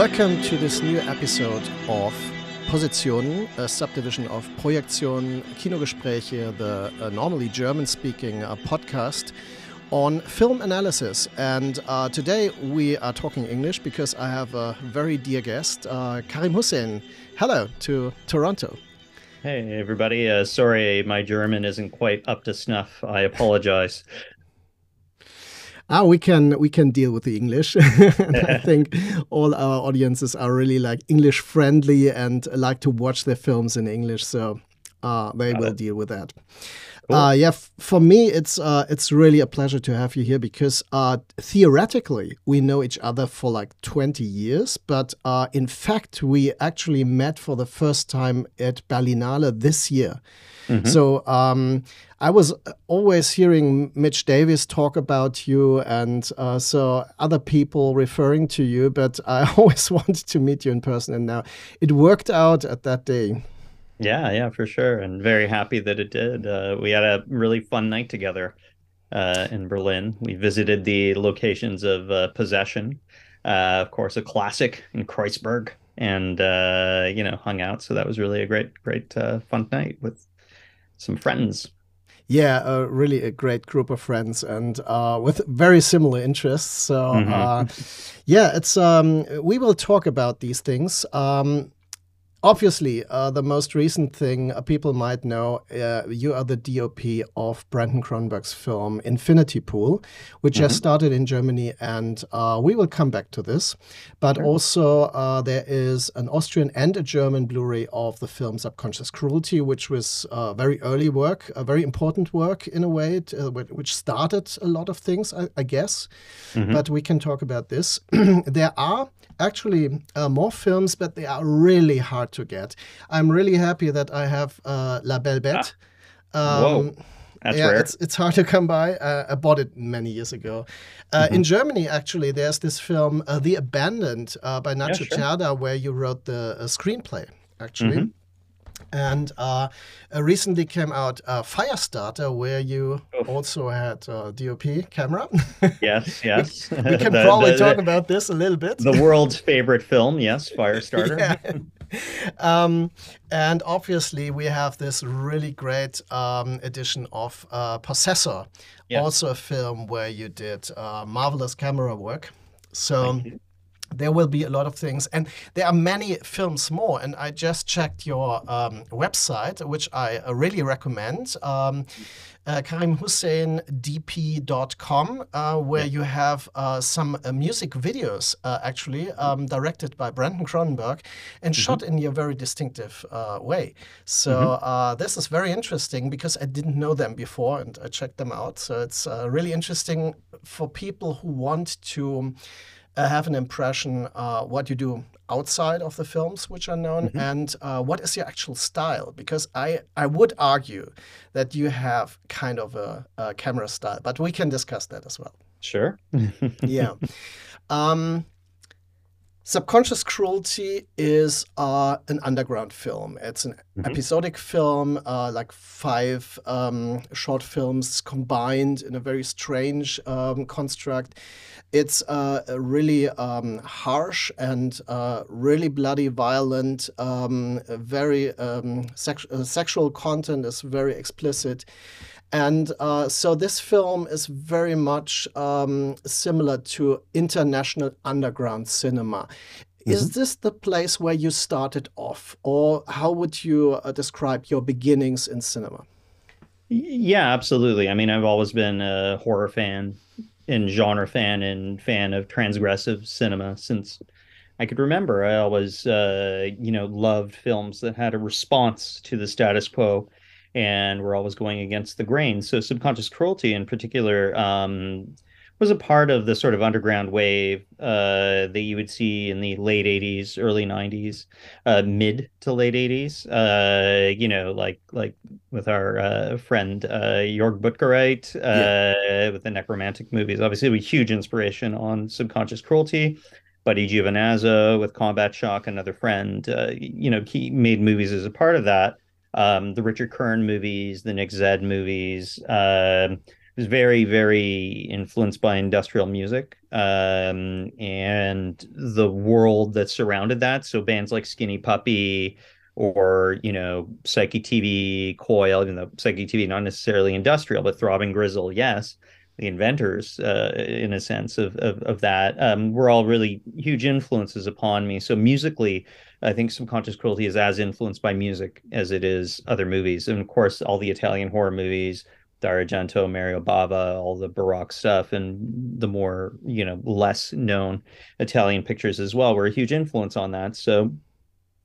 Welcome to this new episode of Position, a subdivision of Projektion, Kinogespräche, the uh, normally German speaking uh, podcast on film analysis. And uh, today we are talking English because I have a very dear guest, uh, Karim Hussain. Hello to Toronto. Hey, everybody. Uh, sorry, my German isn't quite up to snuff. I apologize. Ah, we can we can deal with the English. I think all our audiences are really like English friendly and like to watch their films in English, so uh, they Got will it. deal with that. Cool. Uh, yeah, for me, it's uh, it's really a pleasure to have you here because uh, theoretically we know each other for like 20 years, but uh, in fact we actually met for the first time at Berlinale this year. Mm-hmm. So um, I was always hearing Mitch Davis talk about you, and uh, so other people referring to you, but I always wanted to meet you in person, and now it worked out at that day. Yeah, yeah, for sure. And very happy that it did. Uh, we had a really fun night together uh, in Berlin. We visited the locations of uh, Possession, uh, of course, a classic in Kreuzberg, and, uh, you know, hung out. So that was really a great, great fun night with some friends. Yeah, uh, really a great group of friends and uh, with very similar interests. So, mm-hmm. uh, yeah, it's um, we will talk about these things. Um, Obviously, uh, the most recent thing uh, people might know, uh, you are the DOP of Brandon Cronenberg's film Infinity Pool, which mm-hmm. has started in Germany, and uh, we will come back to this. But sure. also, uh, there is an Austrian and a German Blu ray of the film Subconscious Cruelty, which was uh, very early work, a very important work in a way, which started a lot of things, I, I guess. Mm-hmm. But we can talk about this. there are actually more films, but they are really hard hard to get. I'm really happy that I have uh, La Belle Bête. Ah. Um, Whoa. That's yeah, rare. It's, it's hard to come by. Uh, I bought it many years ago. Uh, mm-hmm. In Germany, actually, there's this film, uh, The Abandoned, uh, by Nacho yeah, sure. where you wrote the uh, screenplay, actually. Mm-hmm. And uh, recently came out Firestarter, where you Oof. also had a DOP camera. yes, yes. we, we, can the, probably the, talk the, about this a little bit. The world's favorite film, yes, Firestarter. yeah. um, and obviously, we have this really great um, edition of uh, Possessor, yeah. also a film where you did uh, marvelous camera work. So there will be a lot of things and there are many films more and i just checked your um, website which i uh, really recommend um, uh, karimhussaindp.com uh, where yeah. you have uh, some uh, music videos uh, actually um, directed by brandon cronenberg and mm-hmm. shot in your very distinctive uh, way so mm-hmm. this is very interesting because i didn't know them before and i checked them out so it's really interesting for people who want to uh, have an impression uh, what you do outside of the films which are known mm-hmm. and uh, what is your actual style? Because I, I would argue that you have kind of a, a camera style but we can discuss that as well. Sure. Yeah. Um, Subconscious Cruelty is uh, an underground film. It's an mm-hmm. episodic film, uh, like five um, short films combined in a very strange um, construct. It's uh, really um, harsh and uh, really bloody, violent. Um, very um, sex- uh, sexual content is very explicit. And uh, so this film is very much um, similar to international underground cinema. Mm-hmm. Is this the place where you started off, or how would you uh, describe your beginnings in cinema? Yeah, absolutely. I mean, I've always been a horror fan and genre fan and fan of transgressive cinema since I could remember. I always, uh, you know, loved films that had a response to the status quo and we're always going against the grain. So subconscious cruelty in particular um, was a part of the sort of underground wave uh, that you would see in the late 80s, early 90s, uh, mid to late 80s. Uh, you know, like like with our uh, friend uh, Jörg Buttgereit yeah. Uh, with the Nekromantik movies. Obviously, a huge inspiration on subconscious cruelty. Buddy Giovinazzo with Combat Shock, another friend, you know, he made movies as a part of that um, the Richard Kern movies, the Nick Zedd movies, uh, was very, very influenced by industrial music um, and the world that surrounded that. So bands like Skinny Puppy or, you know, Psychic TV, Coil, even though Psychic TV not necessarily industrial, but Throbbing Gristle, yes. The inventors, uh, in a sense, of of, of that um, were all really huge influences upon me. So musically, I think Subconscious Cruelty is as influenced by music as it is other movies, and of course, all the Italian horror movies, Dario Argento, Mario Bava, all the Baroque stuff, and the more you know less known Italian pictures as well were a huge influence on that. So,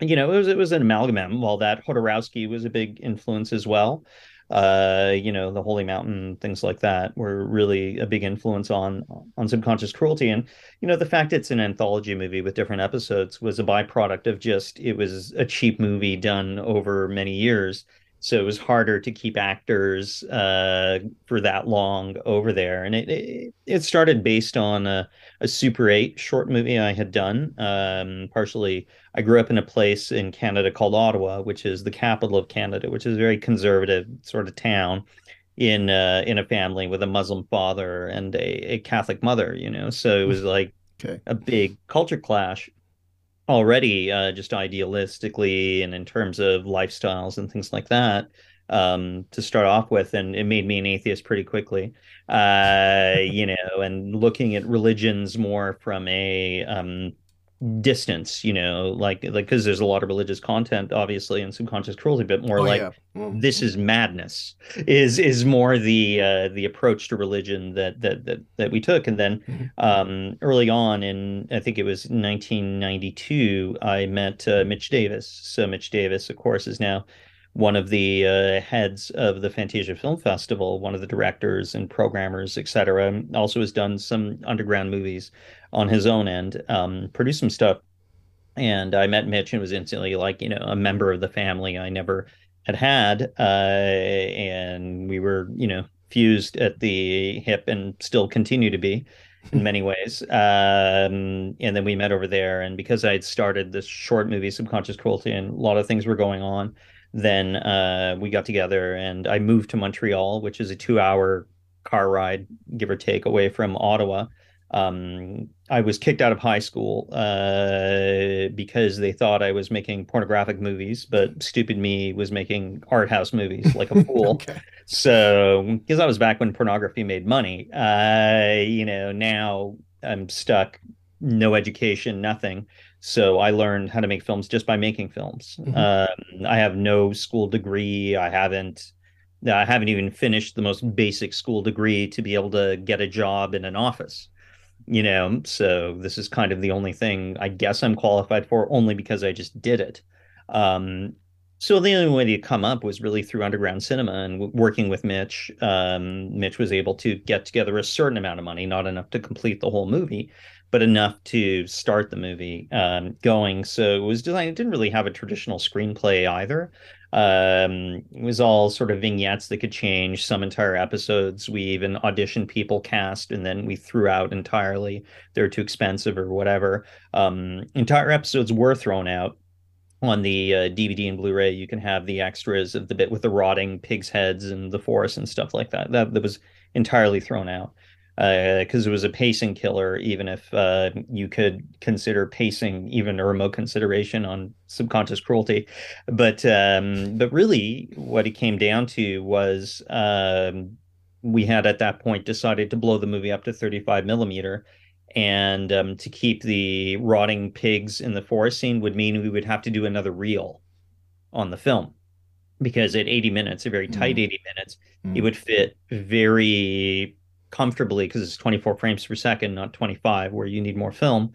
you know, it was it was an amalgam. While that Jodorowsky was a big influence as well. Uh, you know, the Holy Mountain, things like that were really a big influence on on subconscious cruelty. And you know, the fact it's an anthology movie with different episodes was a byproduct of just it was a cheap movie done over many years so it was harder to keep actors uh, for that long over there. And it it, it started based on a, a, Super 8 short movie I had done. Um, partially, I grew up in a place in Canada called Ottawa, which is the capital of Canada, which is a very conservative sort of town in uh, in a family with a Muslim father and a, a Catholic mother. You know, so it was like okay. a big culture clash already uh, just idealistically and in terms of lifestyles and things like that um, to start off with and it made me an atheist pretty quickly. Uh, you know and looking at religions more from a um, distance you know like like because there's a lot of religious content obviously and subconscious cruelty but more oh, like yeah. mm-hmm. this is madness is is more the uh the approach to religion that that that, that we took and then mm-hmm. um early on in i think it was 1992 i met uh, mitch davis so mitch davis of course is now one of the uh, heads of the Fantasia Film Festival, one of the directors and programmers, etc. Also has done some underground movies on his own end, um, produced some stuff. And I met Mitch and was instantly like, you know, a member of the family I never had had. Uh, and we were, you know, fused at the hip and still continue to be in many ways. Um, and then we met over there. And because I had started this short movie, Subconscious Cruelty, and a lot of things were going on, then uh, we got together and I moved to Montreal, which is a two hour car ride, give or take, away from Ottawa. Um, I was kicked out of high school uh, because they thought I was making pornographic movies, but stupid me was making art house movies like a fool. okay. So, because I was back when pornography made money, uh, you know, now I'm stuck, no education, nothing. So I learned how to make films just by making films. Mm-hmm. Um, I have no school degree. I haven't. I haven't even finished the most basic school degree to be able to get a job in an office. You know, so this is kind of the only thing I guess I'm qualified for, only because I just did it. Um, so the only way to come up was really through underground cinema and w- working with Mitch. Um, Mitch was able to get together a certain amount of money, not enough to complete the whole movie, but enough to start the movie um, going. So it was designed. It didn't really have a traditional screenplay either. Um, it was all sort of vignettes that could change some entire episodes. We even auditioned people, cast, and then we threw out entirely. They're too expensive or whatever. Um, entire episodes were thrown out on the uh, DVD and Blu-ray, you can have the extras of the bit with the rotting pigs' heads and the forest and stuff like that. That that was entirely thrown out because uh, it was a pacing killer, even if uh, you could consider pacing even a remote consideration on subconscious cruelty. But um, but really, what it came down to was um, we had at that point decided to blow the movie up to 35 millimeter. And um, to keep the rotting pigs in the forest scene would mean we would have to do another reel on the film because at 80 minutes, a very tight mm. 80 minutes, mm. it would fit very comfortably because it's 24 frames per second, not 25, where you need more film.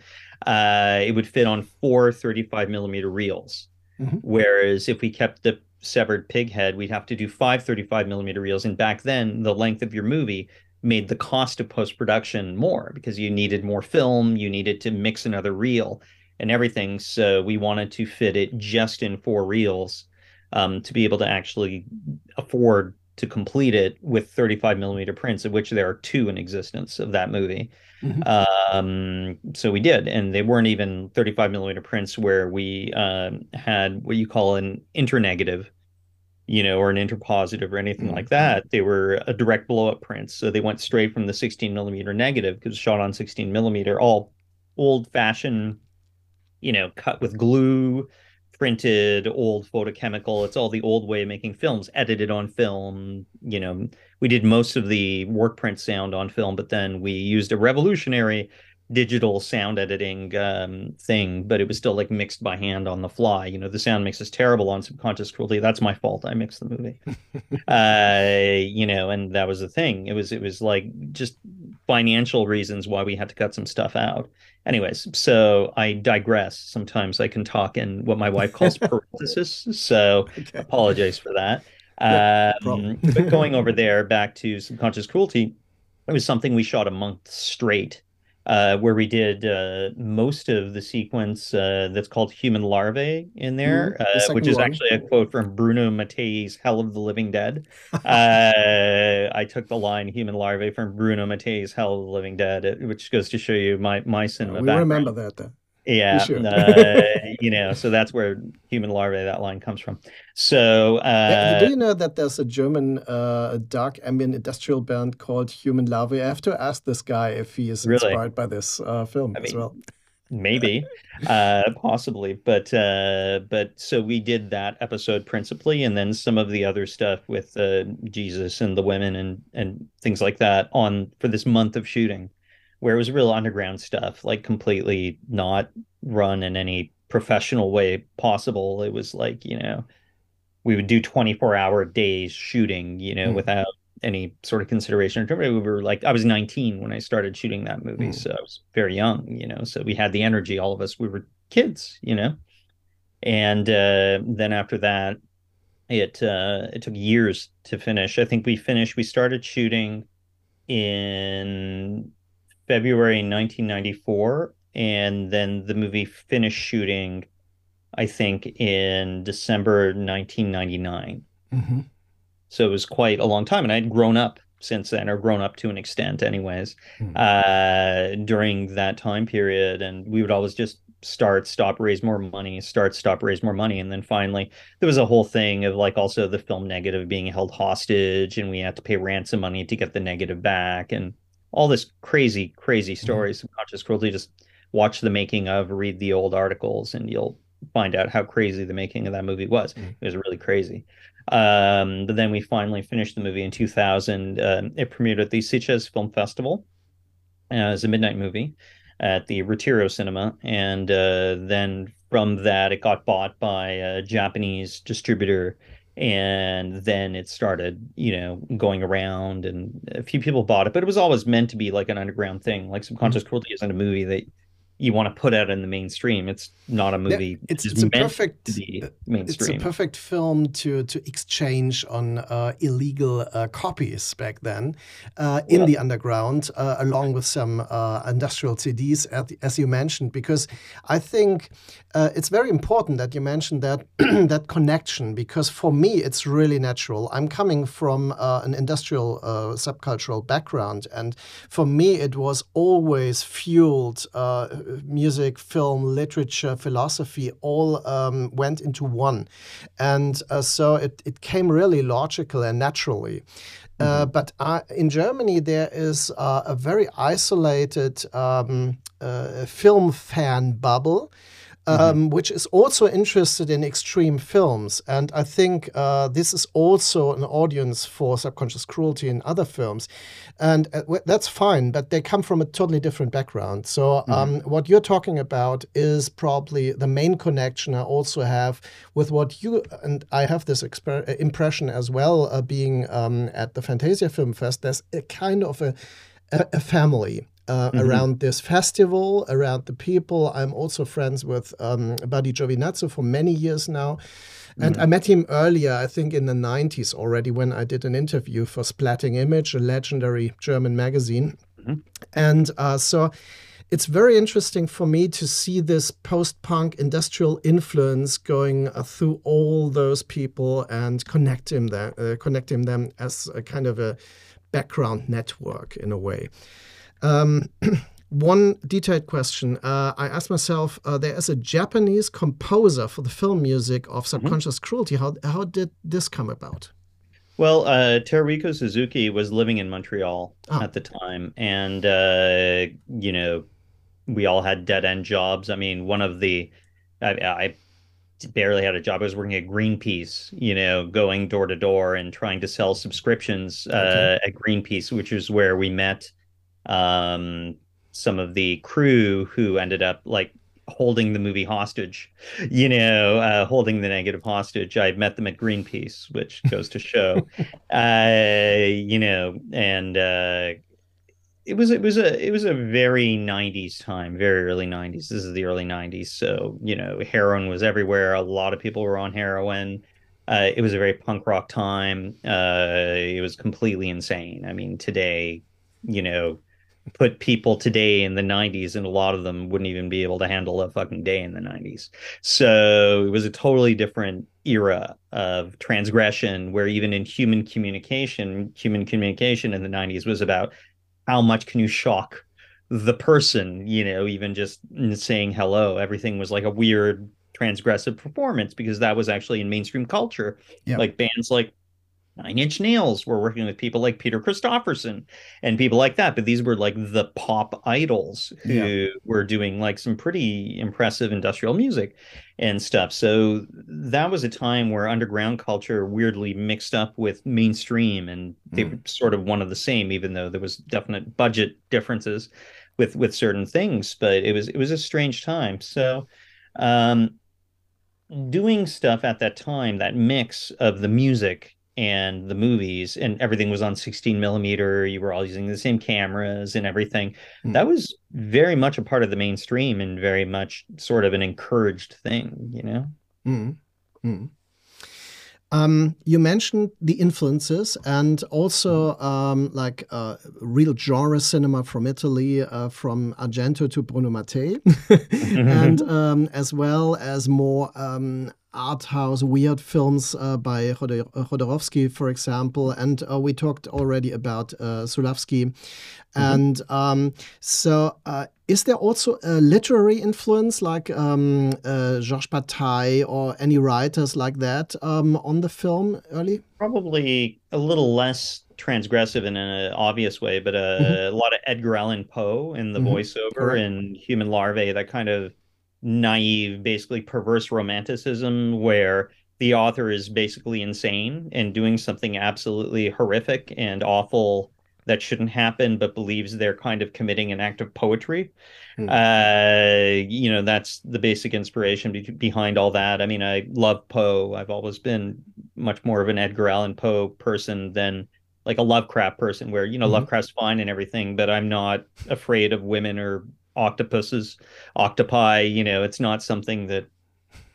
Uh, it would fit on four 35 millimeter reels. Mm-hmm. Whereas if we kept the severed pig head, we'd have to do five 35 millimeter reels. And back then, the length of your movie made the cost of post production more because you needed more film, you needed to mix another reel and everything. So we wanted to fit it just in four reels um, to be able to actually afford to complete it with 35 millimeter prints, of which there are two in existence of that movie. Mm-hmm. Um, so we did, and they weren't even 35 millimeter prints where we um, had what you call an internegative. you know, or an interpositive or anything mm-hmm. like that. They were a direct blow up print. So they went straight from the 16 millimeter negative because shot on 16 millimeter, all old fashioned, you know, cut with glue, printed, old photochemical. It's all the old way of making films, edited on film. You know, we did most of the work print sound on film, but then we used a revolutionary digital sound editing um, thing, but it was still like mixed by hand on the fly. You know, the sound mix is terrible on Subconscious Cruelty. That's my fault. I mixed the movie. uh, you know, and that was the thing. It was it was like just financial reasons why we had to cut some stuff out. Anyways, so I digress. Sometimes I can talk in what my wife calls parenthesis. So okay. apologize for that. Um, but going over there back to Subconscious Cruelty, it was something we shot a month straight uh, where we did uh, most of the sequence uh, that's called Human Larvae in there, mm, the which is one. actually a quote from Bruno Mattei's Hell of the Living Dead. Uh, I took the line Human Larvae from Bruno Mattei's Hell of the Living Dead, which goes to show you my, my cinema We background. remember that, though. Yeah, sure. uh, you know, so that's where human larvae that line comes from. So, uh, do you know that there's a German uh, dark ambient industrial band called Human Larvae? I have to ask this guy if he is really? inspired by this uh, film I as mean, well. maybe, uh, possibly, but uh, but so we did that episode principally, and then some of the other stuff with Jesus and the women and and things like that on for this month of shooting where it was real underground stuff, like completely not run in any professional way possible. It was like, you know, we would do 24 hour days shooting, you know, mm. without any sort of consideration. We were like, I was 19 when I started shooting that movie. Mm. So I was very young, you know, so we had the energy, all of us, we were kids, you know. And uh, then after that, it uh, it took years to finish. I think we finished. We started shooting in February 1994, and then the movie finished shooting, I think, in December 1999. Mm-hmm. So it was quite a long time, and I'd grown up since then, or grown up to an extent, anyways, mm-hmm. uh, during that time period. And we would always just start, stop, raise more money, start, stop, raise more money. And then finally, there was a whole thing of like also the film negative being held hostage, and we had to pay ransom money to get the negative back. And all this crazy, crazy mm-hmm. stories, mm-hmm. subconscious cruelty. Just watch the making of, read the old articles, and you'll find out how crazy the making of that movie was. Mm-hmm. It was really crazy. Um, but then we finally finished the movie in 2000. Uh, um, it premiered at the Sitges Film Festival uh, as a midnight movie at the Retiro Cinema, and uh, then from that it got bought by a Japanese distributor and then it started you know going around and a few people bought it but it was always meant to be like an underground thing like subconscious mm-hmm. cruelty isn't a movie that you want to put out in the mainstream. It's not a movie. Yeah, it's, it's a perfect It's a perfect film to to exchange on uh, illegal uh, copies back then uh, in yeah. the underground, uh, along with some uh, industrial CDs, as you mentioned, because I think uh, it's very important that you mentioned that that connection. Because for me, it's really natural. I'm coming from an industrial subcultural background, and for me, it was always fueled music, film, literature, philosophy all um, went into one. And uh, so it, it came really logical and naturally. Uh, mm-hmm. but uh, in Germany, there is uh, a very isolated um, uh, film fan bubble. Um, mm-hmm. which is also interested in extreme films. And I think uh, this is also an audience for subconscious cruelty in other films. And uh, that's fine, but they come from a totally different background. So, mm-hmm. um, what you're talking about is probably the main connection I also have with what you and I have this exper- uh, impression as well, uh, being um, at the Fantasia Film Fest. There's a kind of a, a family uh, mm-hmm. around this festival, around the people. I'm also friends with um, Buddy Giovinazzo for many years now. And mm-hmm. I met him earlier, I think in the 90s already, when I did an interview for Splatting Image, a legendary German magazine. Mm-hmm. And uh, so it's very interesting for me to see this post punk industrial influence going uh, through all those people and connect him, there, uh, connect him them as a kind of a background network in a way. Um, one detailed question. Uh, I asked myself, uh, there is a Japanese composer for the film music of mm-hmm. Subconscious mm-hmm. Cruelty. How, how did this come about? Well, uh, Teruhiko Suzuki was living in Montreal oh. at the time, and uh, you know, we all had dead end jobs. I mean, one of the I, I, barely had a job. I was working at Greenpeace, you know, going door to door and trying to sell subscriptions uh, okay. at Greenpeace, which is where we met um, some of the crew who ended up like holding the movie hostage, you know, uh, holding the negative hostage. I met them at Greenpeace, which goes to show, uh, you know, and uh, it was it was a it was a very 90s time, very early 90s. This is the early 90s, so you know, heroin was everywhere. A lot of people were on heroin. Uh, it was a very punk rock time. Uh, it was completely insane. I mean, today, you know, put people today in the 90s and a lot of them wouldn't even be able to handle a fucking day in the 90s so it was a totally different era of transgression where even in human communication human communication in the 90s was about how much can you shock the person you know even just saying hello. Everything was like a weird transgressive performance because that was actually in mainstream culture. Yep. like bands like Nine Inch Nails were working with people like Peter Christopherson and people like that. But these were like the pop idols who yeah. were doing like some pretty impressive industrial music and stuff. So that was a time where underground culture weirdly mixed up with mainstream and they mm. were sort of one of the same, even though there was definite budget differences with with certain things. But it was it was a strange time. So um doing stuff at that time, that mix of the music and the movies and everything was on 16 millimeter you were all using the same cameras and everything mm. that was very much a part of the mainstream and very much sort of an encouraged thing you know mm. Mm. Um, you mentioned the influences and also um, like uh, real genre cinema from Italy, uh, from Argento to Bruno Mattei, and um, as well as more um, art house weird films uh, by Jodorowsky, for example, and uh, we talked already about uh, Zulawski. Mm-hmm. And um, so, uh, is there also a literary influence like um, uh, Georges Bataille or any writers like that um, on the film early? Probably a little less transgressive in an obvious way, but uh, mm-hmm. a lot of Edgar Allan Poe in the mm-hmm. voiceover and Human Larvae, that kind of naive, basically perverse romanticism where the author is basically insane and doing something absolutely horrific and awful that shouldn't happen, but believes they're kind of committing an act of poetry. Mm. Uh, you know, that's the basic inspiration be- behind all that. I mean, I love Poe. I've always been much more of an Edgar Allan Poe person than like a Lovecraft person, where you know mm-hmm. Lovecraft's fine and everything, but I'm not afraid of women or octopuses, octopi. You know, it's not something that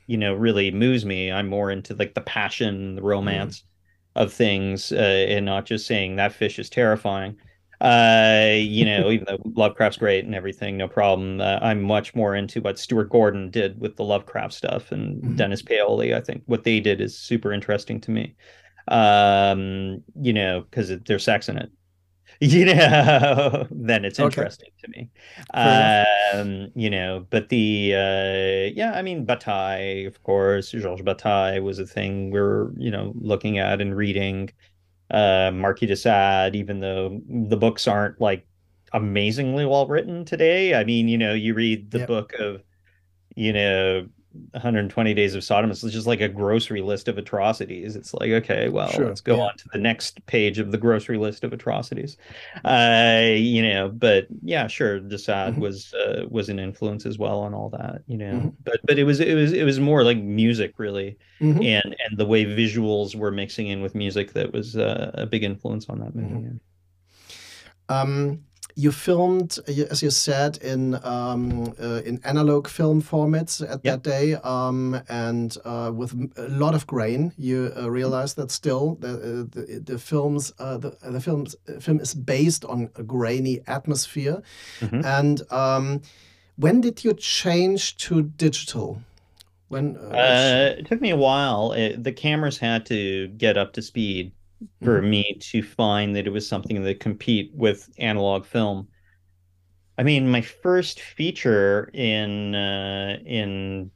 you know really moves me. I'm more into like the passion, the romance mm. of things, uh, and not just saying that fish is terrifying. Uh, you know, even though Lovecraft's great and everything, no problem. Uh, I'm much more into what Stuart Gordon did with the Lovecraft stuff and mm-hmm. Dennis Paoli. I think what they did is super interesting to me. Um, you know, because there's sex in it you know, then it's interesting okay. to me. Um, you know, but the uh, yeah, I mean, Bataille, of course, Georges Bataille was a thing we are you know looking at and reading. Uh, Marquis de Sade, even though the books aren't like amazingly well written today. I mean, you know, you read the yep. book of, you know, 120 days of Sodom is just like a grocery list of atrocities. It's like, okay, well, sure. let's go yeah. on to the next page of the grocery list of atrocities. Uh, you know, but yeah, sure, Sade mm-hmm. was uh, was an influence as well on all that, you know. Mm-hmm. But but it was it was it was more like music really, mm-hmm. and and the way visuals were mixing in with music that was uh, a big influence on that movie. Mm-hmm. Um, you filmed, as you said, in um, uh, in analog film formats at yep. that day, um, and uh, with a lot of grain. You uh, realize that still the uh, the, the films uh, the the films film is based on a grainy atmosphere. Mm-hmm. And um, when did you change to digital? When uh, it took me a while. It, the cameras had to get up to speed for mm-hmm. me to find that it was something that compete with analog film. I mean, my first feature in uh, in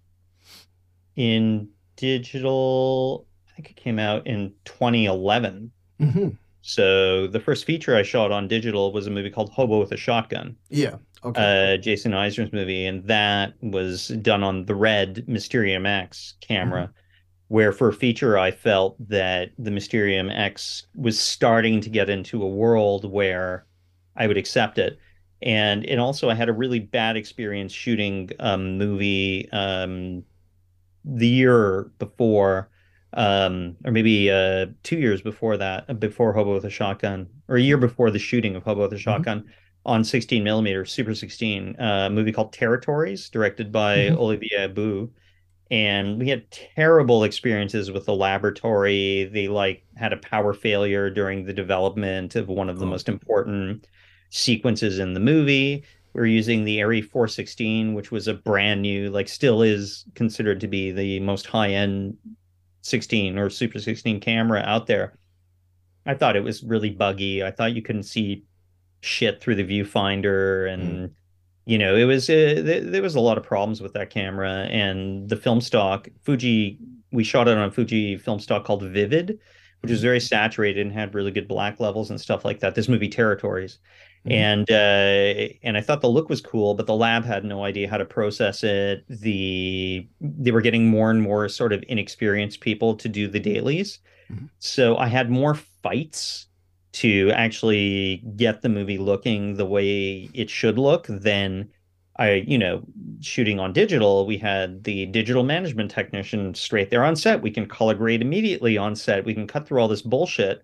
in digital, I think it came out in 2011. hmm So the first feature I shot on digital was a movie called Hobo with a Shotgun, Yeah. Okay. uh, Jason Eisener's movie, and that was done on the Red Mysterium X camera. Where for a feature, I felt that the Mysterium X was starting to get into a world where I would accept it. And and also I had a really bad experience shooting a movie um, the year before, um, or maybe uh, two years before that, before Hobo with a Shotgun, or a year before the shooting of Hobo with a hmm Shotgun on 16 millimeter, Super 16, uh, a movie called Territories, directed by hmm Olivier Abbou and we had terrible experiences with the laboratory. They like had a power failure during the development of one of the Oh. most important sequences in the movie. We were using the Arri 416, which was a brand new, like still is considered to be the most high-end 16 or Super 16 camera out there. I thought it was really buggy. I thought you couldn't see shit through the viewfinder Mm. You know it was uh, th- there was a lot of problems with that camera and the film stock Fuji we shot it on a Fuji film stock called Vivid which was Mhm. very saturated and had really good black levels and stuff like that this movie Territories Mhm. and uh and I thought the look was cool but the lab had no idea how to process it the they were getting more and more sort of inexperienced people to do the dailies Mhm. so I had more fights to actually get the movie looking the way it should look than I, you know, shooting on digital. We had the digital management technician straight there on set. We can color grade immediately on set. We can cut through all this bullshit.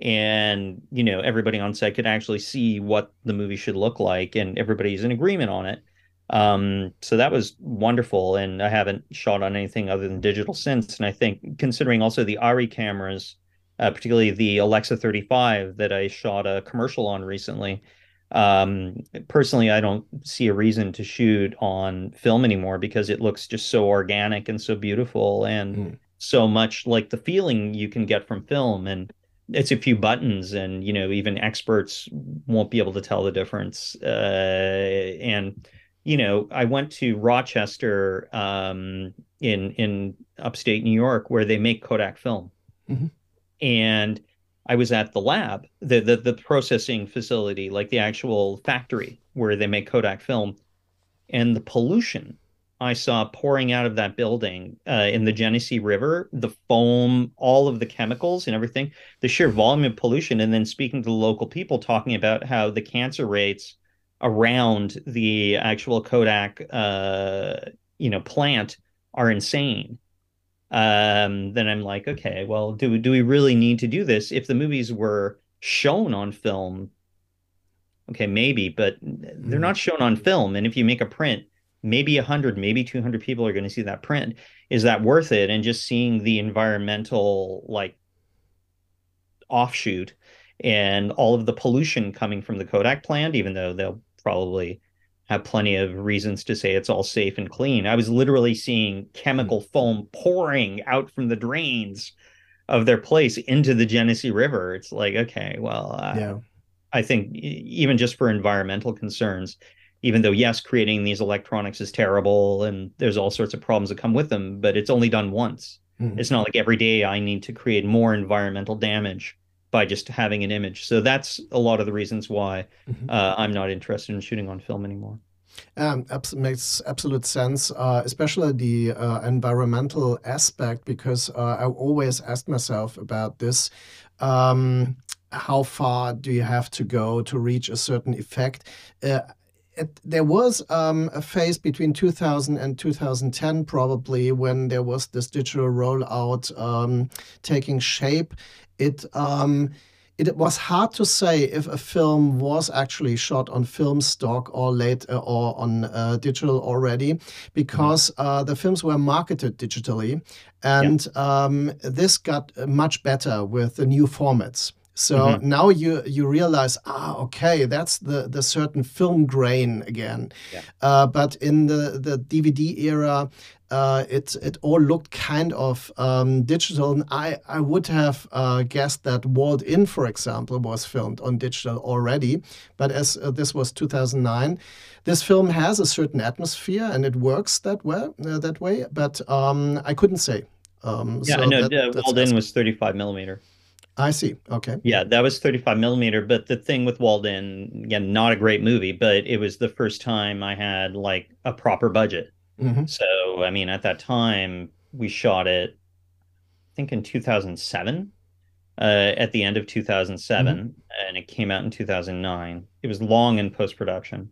And, you know, everybody on set could actually see what the movie should look like, and everybody's in agreement on it. Um, so that was wonderful. And I haven't shot on anything other than digital since. And I think considering also the Arri cameras, uh, particularly the Alexa 35 that I shot a commercial on recently. Um, personally, I don't see a reason to shoot on film anymore because it looks just so organic and so beautiful and Mm. so much like the feeling you can get from film. And it's a few buttons, and you know, even experts won't be able to tell the difference. Uh, and you know, I went to Rochester um, in in upstate New York where they make Kodak film Mhm. And I was at the lab, the, the the processing facility, like the actual factory where they make Kodak film, and the pollution I saw pouring out of that building uh, in the Genesee River, the foam, all of the chemicals and everything, the sheer volume of pollution, and then speaking to the local people, talking about how the cancer rates around the actual Kodak, uh, you know, plant are insane um, then I'm like, okay, well, do do we really need to do this? If the movies were shown on film, okay, maybe, but they're not shown on film. And if you make a print, maybe 100, maybe 200 people are going to see that print. Is that worth it? And just seeing the environmental like offshoot and all of the pollution coming from the Kodak plant, even though they'll probably have plenty of reasons to say it's all safe and clean. I was literally seeing chemical foam pouring out from the drains of their place into the Genesee River. It's like, okay, well, uh, Yeah. I think even just for environmental concerns, even though, yes, creating these electronics is terrible and there's all sorts of problems that come with them, but it's only done once. Mhm. It's not like every day I need to create more environmental damage by just having an image. So that's a lot of the reasons why Mhm. uh, I'm not interested in shooting on film anymore. Um, abs- makes absolute sense, uh, especially the uh, environmental aspect, because uh, I always asked myself about this. Um, how far do you have to go to reach a certain effect? Uh, it, there was um, a phase between 2000 and 2010, probably, when there was this digital rollout um, taking shape. It um, it was hard to say if a film was actually shot on film stock or late uh, or on uh, digital already because uh, the films were marketed digitally and um, this got uh, much better with the new formats so Mhm. now you you realize ah okay that's the the certain film grain again Yeah. uh, but in the the dvd era uh, it it all looked kind of um, digital. And I I would have uh, guessed that Walled In, for example, was filmed on digital already. But as uh, this was 2009, this film has a certain atmosphere and it works that way. Uh, that way. But um, I couldn't say. Um, yeah, so I know. That, Walled In was 35 millimeter. I see. Okay. Yeah, that was 35 millimeter. But the thing with Walled In, again, not a great movie, but it was the first time I had like a proper budget. Mm-hmm. So, I mean, at that time, we shot it, I think in 2007, uh, at the end of 2007, mm-hmm. and it came out in 2009. It was long in post production.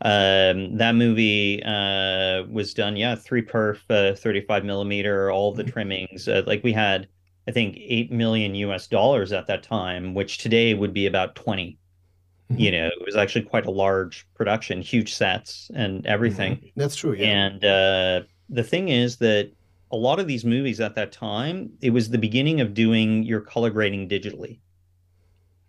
Um, that movie uh, was done, yeah, three perf, uh, 35 millimeter, all the mm-hmm. trimmings. Uh, like we had I think, 8 million US dollars at that time, which today would be about 20. Mm-hmm. You know, it was actually quite a large production, huge sets and everything. Mm-hmm. That's true. Yeah. And uh, the thing is that a lot of these movies at that time, it was the beginning of doing your color grading digitally.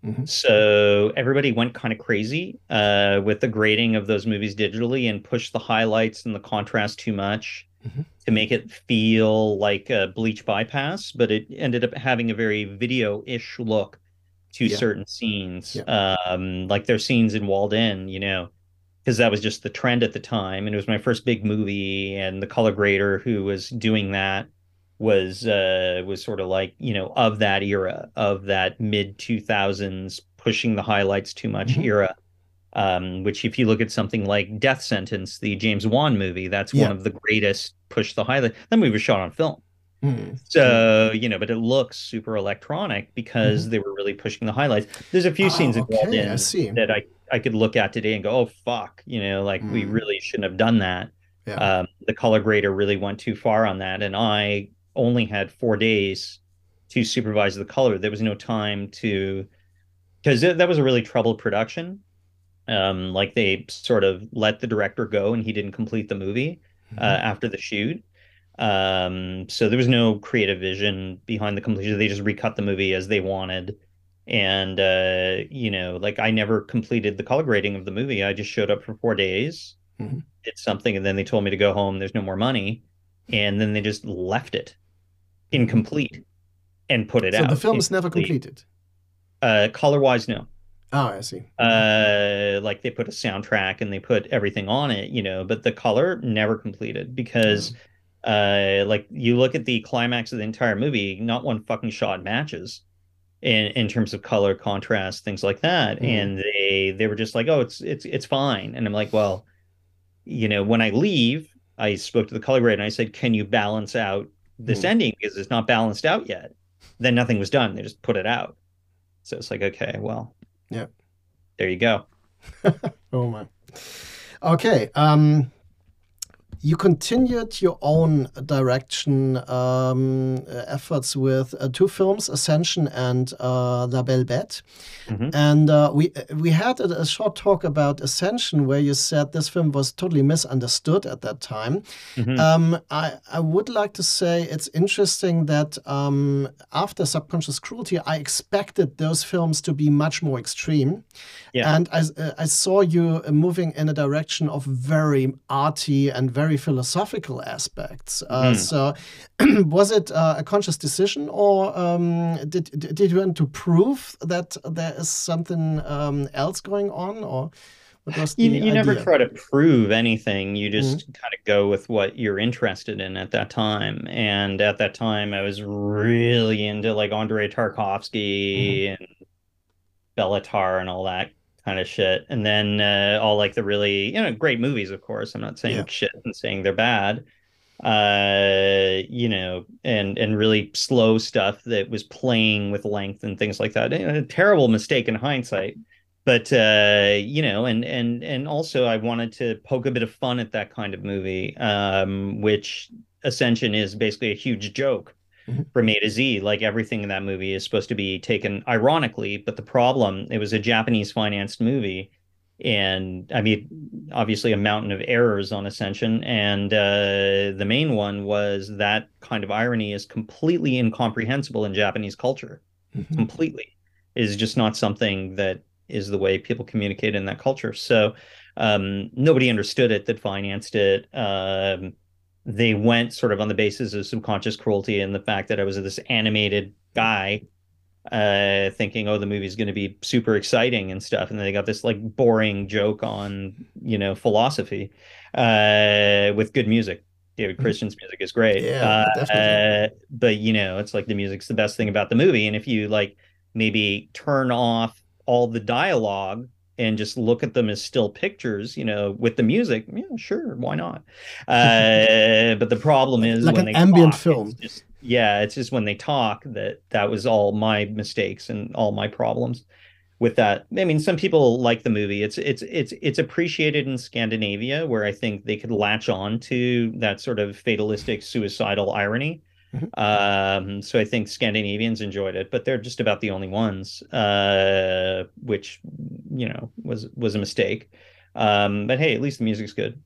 Mm-hmm. So everybody went kind of crazy uh, with the grading of those movies digitally and pushed the highlights and the contrast too much mm-hmm. to make it feel like a bleach bypass, but it ended up having a very video-ish look to yeah. certain scenes. Yeah. Um, like there's scenes in Walled In, you know, because that was just the trend at the time, and it was my first big movie, and the color grader who was doing that was uh was sort of like you know of that era of that mid 2000s pushing the highlights too much mm-hmm. era um, which if you look at something like Death Sentence, the James Wan movie, that's yeah. one of the greatest push the highlight. That movie was shot on film. Mm-hmm. So, you know, but it looks super electronic because mm-hmm. they were really pushing the highlights. There's a few oh, scenes involved okay, in I that I, I could look at today and go, oh, fuck, you know, like mm. we really shouldn't have done that. Yeah. Um, the color grader really went too far on that. And I only had four days to supervise the color. There was no time to, because that was a really troubled production. Um, like they sort of let the director go and he didn't complete the movie uh, mm-hmm. after the shoot. Um, so there was no creative vision behind the completion. They just recut the movie as they wanted. And, uh, you know, like I never completed the color grading of the movie. I just showed up for four days, mm-hmm. did something, and then they told me to go home. There's no more money. And then they just left it incomplete and put it so out. So the film is never completed? Uh, color wise, no. Oh, I see. Uh, like they put a soundtrack and they put everything on it, you know, but the color never completed because, mm. uh, like you look at the climax of the entire movie, not one fucking shot matches in in terms of color, contrast, things like that, mm. and they they were just like, oh, it's it's it's fine, and I'm like, well, you know, when I leave, I spoke to the color grade and I said, can you balance out this mm. ending because it's not balanced out yet? Then nothing was done; they just put it out. So it's like, okay, well yeah. There you go. oh my. Okay. Um, you continued your own direction um, efforts with uh, two films, Ascension and uh, La Belle Bête. Mm-hmm. And uh, we we had a, a, short talk about Ascension where you said this film was totally misunderstood at that time. Mm-hmm. Um, I, I would like to say it's interesting that um, after Subconscious Cruelty, I expected those films to be much more extreme. Yeah. And I, I saw you moving in a direction of very arty and very very philosophical aspects. Uh, mm. So, was it uh, a conscious decision, or um, did did you want to prove that there is something um, else going on, or? you, you never try to prove anything. You just mm-hmm. kind of go with what you're interested in at that time. And at that time, I was really into like Andrei Tarkovsky mm-hmm. and Béla Tarr and all that kind of shit. And then uh, all like the really, you know, great movies, of course. I'm not saying yeah. shit and saying they're bad. Uh, you know, and and really slow stuff that was playing with length and things like that. A terrible mistake in hindsight. But uh, you know, and and and also I wanted to poke a bit of fun at that kind of movie, um, which Ascension is basically a huge joke. from A to Z. Like everything in that movie is supposed to be taken ironically, but the problem it was a Japanese financed movie, and I mean, obviously a mountain of errors on Ascension, and uh, the main one was that kind of irony is completely incomprehensible in Japanese culture. Mm-hmm. Completely is just not something that is the way people communicate in that culture. So um, nobody understood it that financed it. Um, they went sort of on the basis of subconscious cruelty and the fact that I was this animated guy uh thinking oh the movie's going to be super exciting and stuff and then they got this like boring joke on you know philosophy uh with good music. David mm-hmm. Christian's music is great. Yeah, uh, but you know it's like the music's the best thing about the movie and if you like maybe turn off all the dialogue and just look at them as still pictures, you know, with the music, yeah, sure, why not? Uh, but the problem is like an ambient talk, film. It's just, yeah, it's just when they talk that that was all my mistakes and all my problems with that. I mean, some people like the movie. It's it's it's it's appreciated in Scandinavia, where I think they could latch on to that sort of fatalistic, suicidal irony. Mm-hmm. Um, so I think Scandinavians enjoyed it, but they're just about the only ones, uh, which you know was was a mistake. Um, but hey, at least the music's good.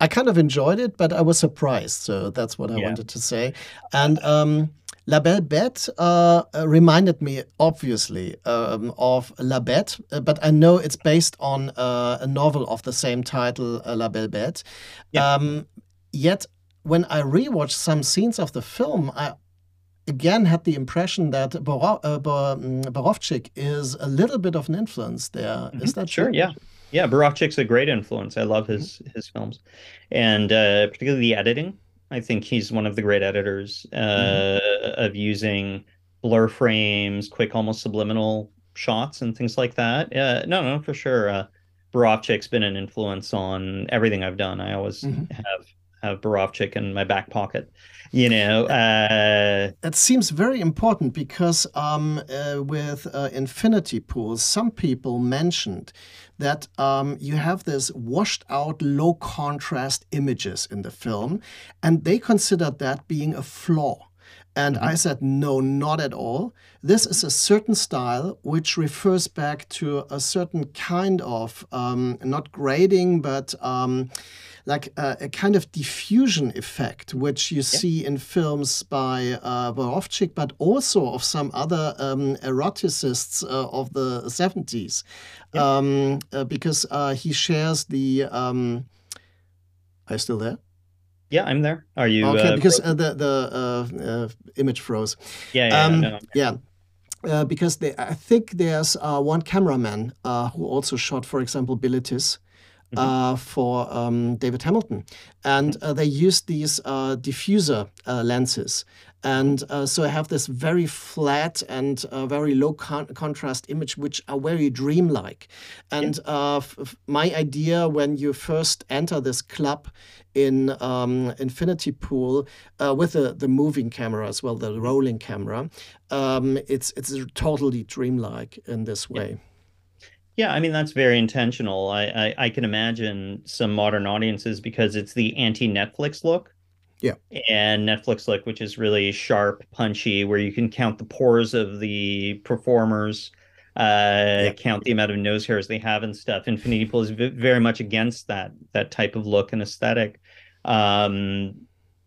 I kind of enjoyed it, but I was surprised. So that's what I yeah. wanted to say. And um, La Belle Bête uh, reminded me, obviously, um, of La Bête, but I know it's based on uh, a novel of the same title, uh, La Belle Bête. Yeah. Um, yet when I rewatched some scenes of the film, I again had the impression that Boro- uh, mm, Borowczyk is a little bit of an influence there. Mm-hmm. Is that sure? True? Yeah, yeah. Borowczyk's a great influence. I love his mm-hmm. his films, and uh, particularly the editing. I think he's one of the great editors uh, mm-hmm. of using blur frames, quick, almost subliminal shots, and things like that. Uh, no, no, for sure. Uh, Borowczyk's been an influence on everything I've done. I always mm-hmm. have have Borowczyk in my back pocket. You know, uh, it seems very important because um, uh, with uh, infinity pools, some people mentioned that um, you have this washed out, low contrast images in the film, and they considered that being a flaw. And mm-hmm. I said, no, not at all. This is a certain style which refers back to a certain kind of, um, not grading, but um, like a, a, kind of diffusion effect, which you yeah. see in films by uh, Borowczyk, but also of some other um, eroticists uh, of the 70s, yeah. um, uh, because uh, he shares the. Um, are you still there? Yeah, I'm there. Are you? Okay, uh, because uh, the the image froze. Yeah, yeah, um, no, yeah. Uh, because they, I think there's uh, one cameraman uh, who also shot, for example, Bilitis, mm-hmm. Uh, for um, David Hamilton. And uh, they used these uh, diffuser lenses. And so I have this very flat and very low con- contrast image, which are very dreamlike. And f- my idea when you first enter this club in um, Infinity Pool uh, with the, the moving camera as well, the rolling camera. Um, it's it's totally dreamlike in this way. Yeah, I mean that's very intentional. I, I, I can imagine some modern audiences because it's the anti-Netflix look. Yeah. And Netflix look, which is really sharp, punchy, where you can count the pores of the performers, uh, yeah. count the amount of nose hairs they have and stuff. Infinity Pool is v- very much against that that type of look and aesthetic. Um,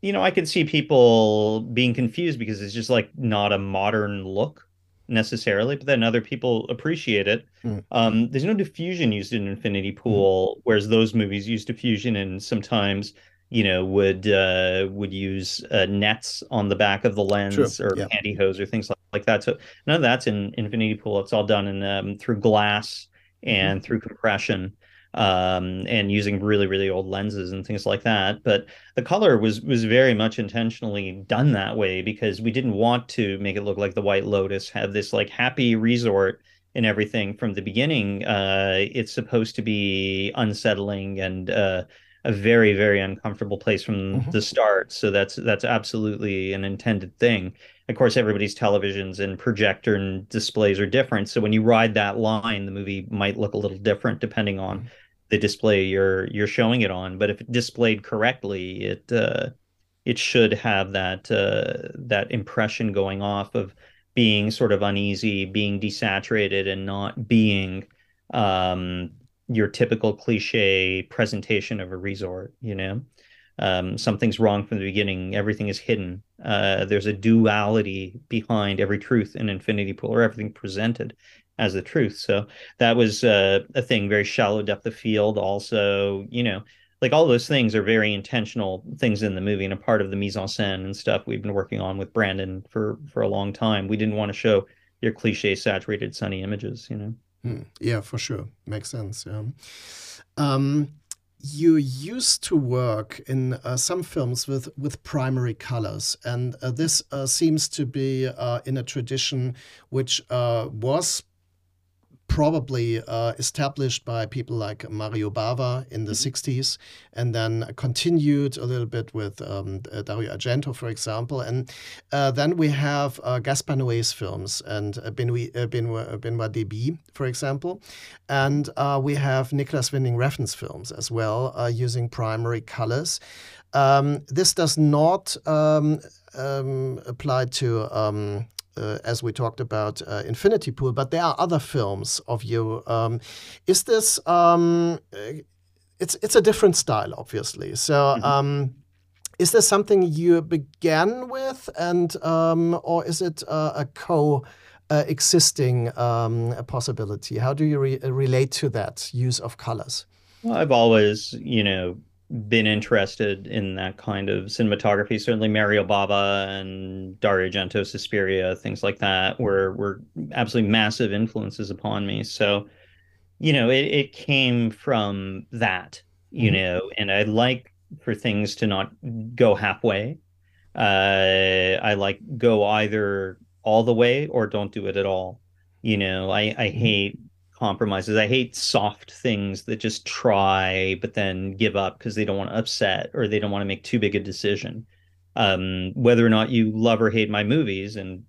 you know, I could see people being confused because it's just like not a modern look necessarily, but then other people appreciate it. Mm. Um, there's no diffusion used in Infinity hmm. Pool, mm. whereas those movies use diffusion and sometimes you know would uh, would use uh, nets on the back of the lens or yeah. pantyhose or things like, like that. So none of that's in Infinity Pool. It's all done in um, through glass and mm-hmm. through compression um, and using really really old lenses and things like that. But the color was was very much intentionally done that way because we didn't want to make it look like the White Lotus have this like happy resort and everything from the beginning. Uh, it's supposed to be unsettling and uh, a very very uncomfortable place from mm-hmm. the start. So that's that's absolutely an intended thing. Of course, everybody's televisions and projector and displays are different. So when you ride that line, the movie might look a little different depending on mm-hmm the display you're you're showing it on. But if displayed correctly, it uh, it should have that uh, that impression going off of being sort of uneasy, being desaturated, and not being um, your typical cliche presentation of a resort. You know, um, something's wrong from the beginning. Everything is hidden. Uh, there's a duality behind every truth in Infinity Pool, or everything presented as the truth. So that was uh, a thing, very shallow depth of field. Also, you know, like all those things are very intentional things in the movie and a part of the mise en scène and stuff we've been working on with Brandon for for a long time. We didn't want to show your cliche saturated sunny images, you know. Mm, yeah, for sure, makes sense. Yeah. Um, you used to work in uh, some films with with primary colors, and uh, this uh, seems to be uh, in a tradition which uh, was probably uh, established by people like Mario Bava in the mm-hmm. 60s and then continued a little bit with um, uh, Dario Argento, for example. And uh, then we have uh, Gaspar Noé's films and uh, Benoit, uh, Benoit, Benoit Debie, for example. And we have Nicolas Winding Refn's films as well, using primary colors. Um, this does not um, um, apply to um, uh, as we talked about uh, Infinity Pool, but there are other films of you. Um, is this? Um, it's it's a different style, obviously. So. Mm-hmm. Um, is this something you began with, and um, or is it uh, a co uh, existing um, possibility? How do you re- relate to that use of colors? Well, I've always, you know, been interested in that kind of cinematography. Certainly, Mario Bava and Dario Argento, Suspiria, things like that were were absolutely massive influences upon me. So, you know, it, it came from that, you mm-hmm. know, and I like for things to not go halfway. Uh, I like go either all the way or don't do it at all. You know, I I mm-hmm. hate compromises. I hate soft things that just try but then give up because they don't want to upset or they don't want to make too big a decision. Um, whether or not you love or hate my movies, and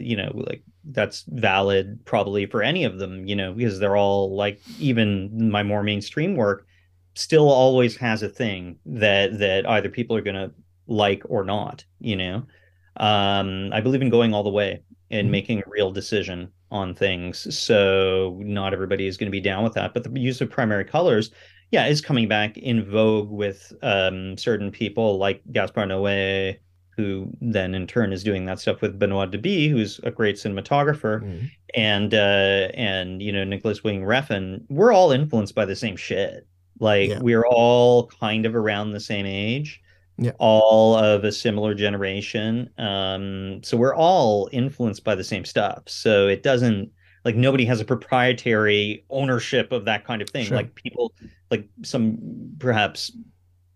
you know, like that's valid probably for any of them, you know, because they're all like even my more mainstream work still always has a thing that that either people are going to like or not, you know. Um, I believe in going all the way and mm-hmm. making a real decision on things. So not everybody is going to be down with that. But the use of primary colors, yeah, is coming back in vogue with um, certain people like Gaspar Noé, who then in turn is doing that stuff with Benoit Debie, who's a great cinematographer, mm. and uh, and you know Nicolas Wing Refn. We're all influenced by the same shit. Like yeah. we're all kind of around the same age yeah. all of a similar generation. Um, so we're all influenced by the same stuff. So it doesn't like nobody has a proprietary ownership of that kind of thing. Sure. Like people, like some perhaps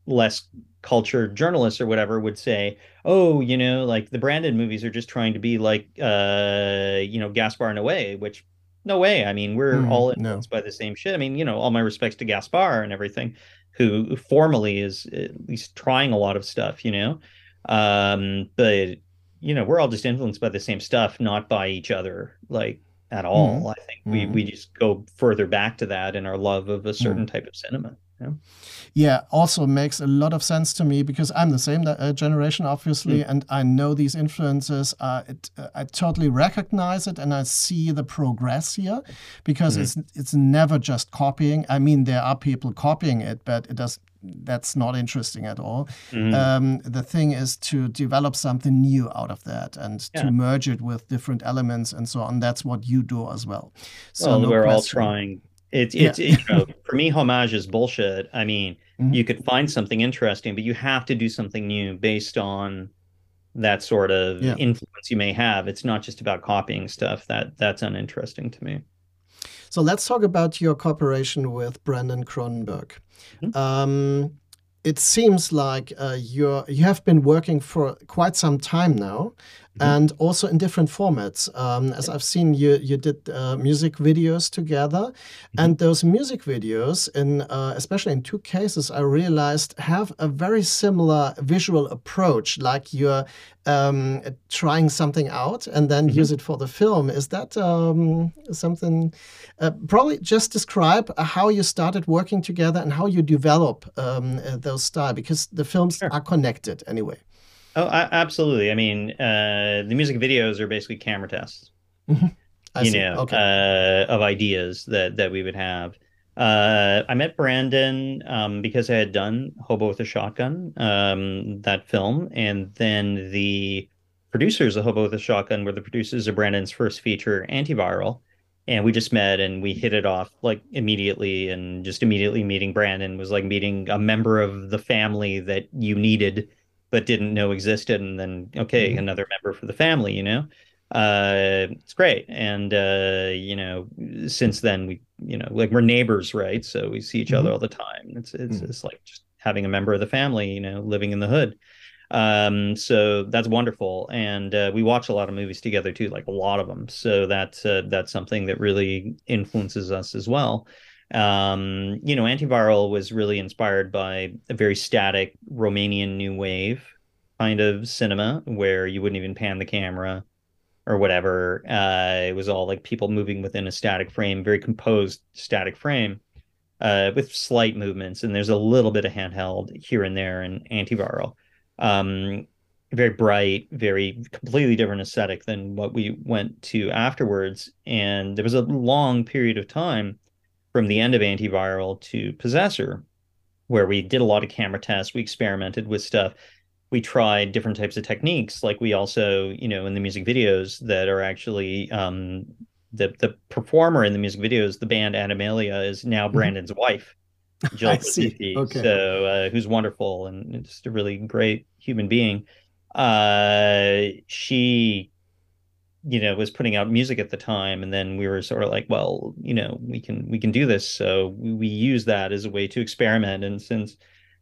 less cultured journalists or whatever would say, oh, you know, like the Brandon movies are just trying to be like, uh, you know, Gaspar Noé, which no way. I mean, we're mm, all influenced no. by the same shit. I mean, you know, all my respects to Gaspar and everything who formally is at least trying a lot of stuff, you know. Um, but you know, we're all just influenced by the same stuff, not by each other, like at all. Mm. I think mm. we we mm-hmm. just go further back to that in our love of a certain mm. type of cinema. Yeah. yeah, also makes a lot of sense to me because I'm the same uh, generation, obviously, mm. and I know these influences. Uh, it, uh, I totally recognize it, and I see the progress here because mm. it's it's never just copying. I mean, there are people copying it, but it does. That's not interesting at all. Mm. Um, the thing is to develop something new out of that and yeah. to merge it with different elements and so on. That's what you do as well. So well, no we're question. all trying it's it's yeah. you know for me homage is bullshit. I mean, mm-hmm. you could find something interesting, but you have to do something new based on that sort of yeah. influence you may have. It's not just about copying stuff. That that's uninteresting to me. So let's talk about your cooperation with Brandon Cronenberg. Mm-hmm. Um, it seems like uh, you're you have been working for quite some time now. And also in different formats. Um, as I've seen, you you did uh, music videos together, mm-hmm. and those music videos, in uh, especially in two cases, I realized have a very similar visual approach. Like you're um, trying something out and then mm-hmm. use it for the film. Is that um, something? Uh, probably just describe how you started working together and how you develop um, uh, those style because the films sure. are connected anyway. Oh, absolutely. I mean, uh, the music videos are basically camera tests. Mm-hmm. you see. know, okay. Uh, of ideas that that we would have. Uh, I met Brandon um, because I had done Hobo with a Shotgun, um, that film, and then the producers of Hobo with a Shotgun were the producers of Brandon's first feature, Antiviral, and we just met and we hit it off like immediately and just immediately meeting brandon was like meeting a member of the family that you needed but didn't know existed and then okay mm-hmm. another member for the family you know uh it's great and uh you know since then we you know like we're neighbors right so we see each mm-hmm. other all the time it's it's, mm-hmm. it's like just having a member of the family you know living in the hood um, so that's wonderful, and uh, we watch a lot of movies together too, like a lot of them. So that's uh, that's something that really influences us as well. Um, you know, antiviral was really inspired by a very static Romanian new wave kind of cinema where you wouldn't even pan the camera or whatever. Uh, it was all like people moving within a static frame, very composed static frame. Uh, with slight movements, and there's a little bit of handheld here and there in antiviral um, very bright, very completely different aesthetic than what we went to afterwards. And there was a long period of time from the end of antiviral to Possessor where we did a lot of camera tests, we experimented with stuff. We tried different types of techniques. Like we also, you know, in the music videos that are actually um, the the performer in the music videos, the band Animalia, is now mm-hmm. Brandon's wife. Jill see. Okay. So uh, who's wonderful and just a really great human being. Uh, she, you know, was putting out music at the time, and then we were sort of like, well, you know, we can we can do this. So we, we use that as a way to experiment. And since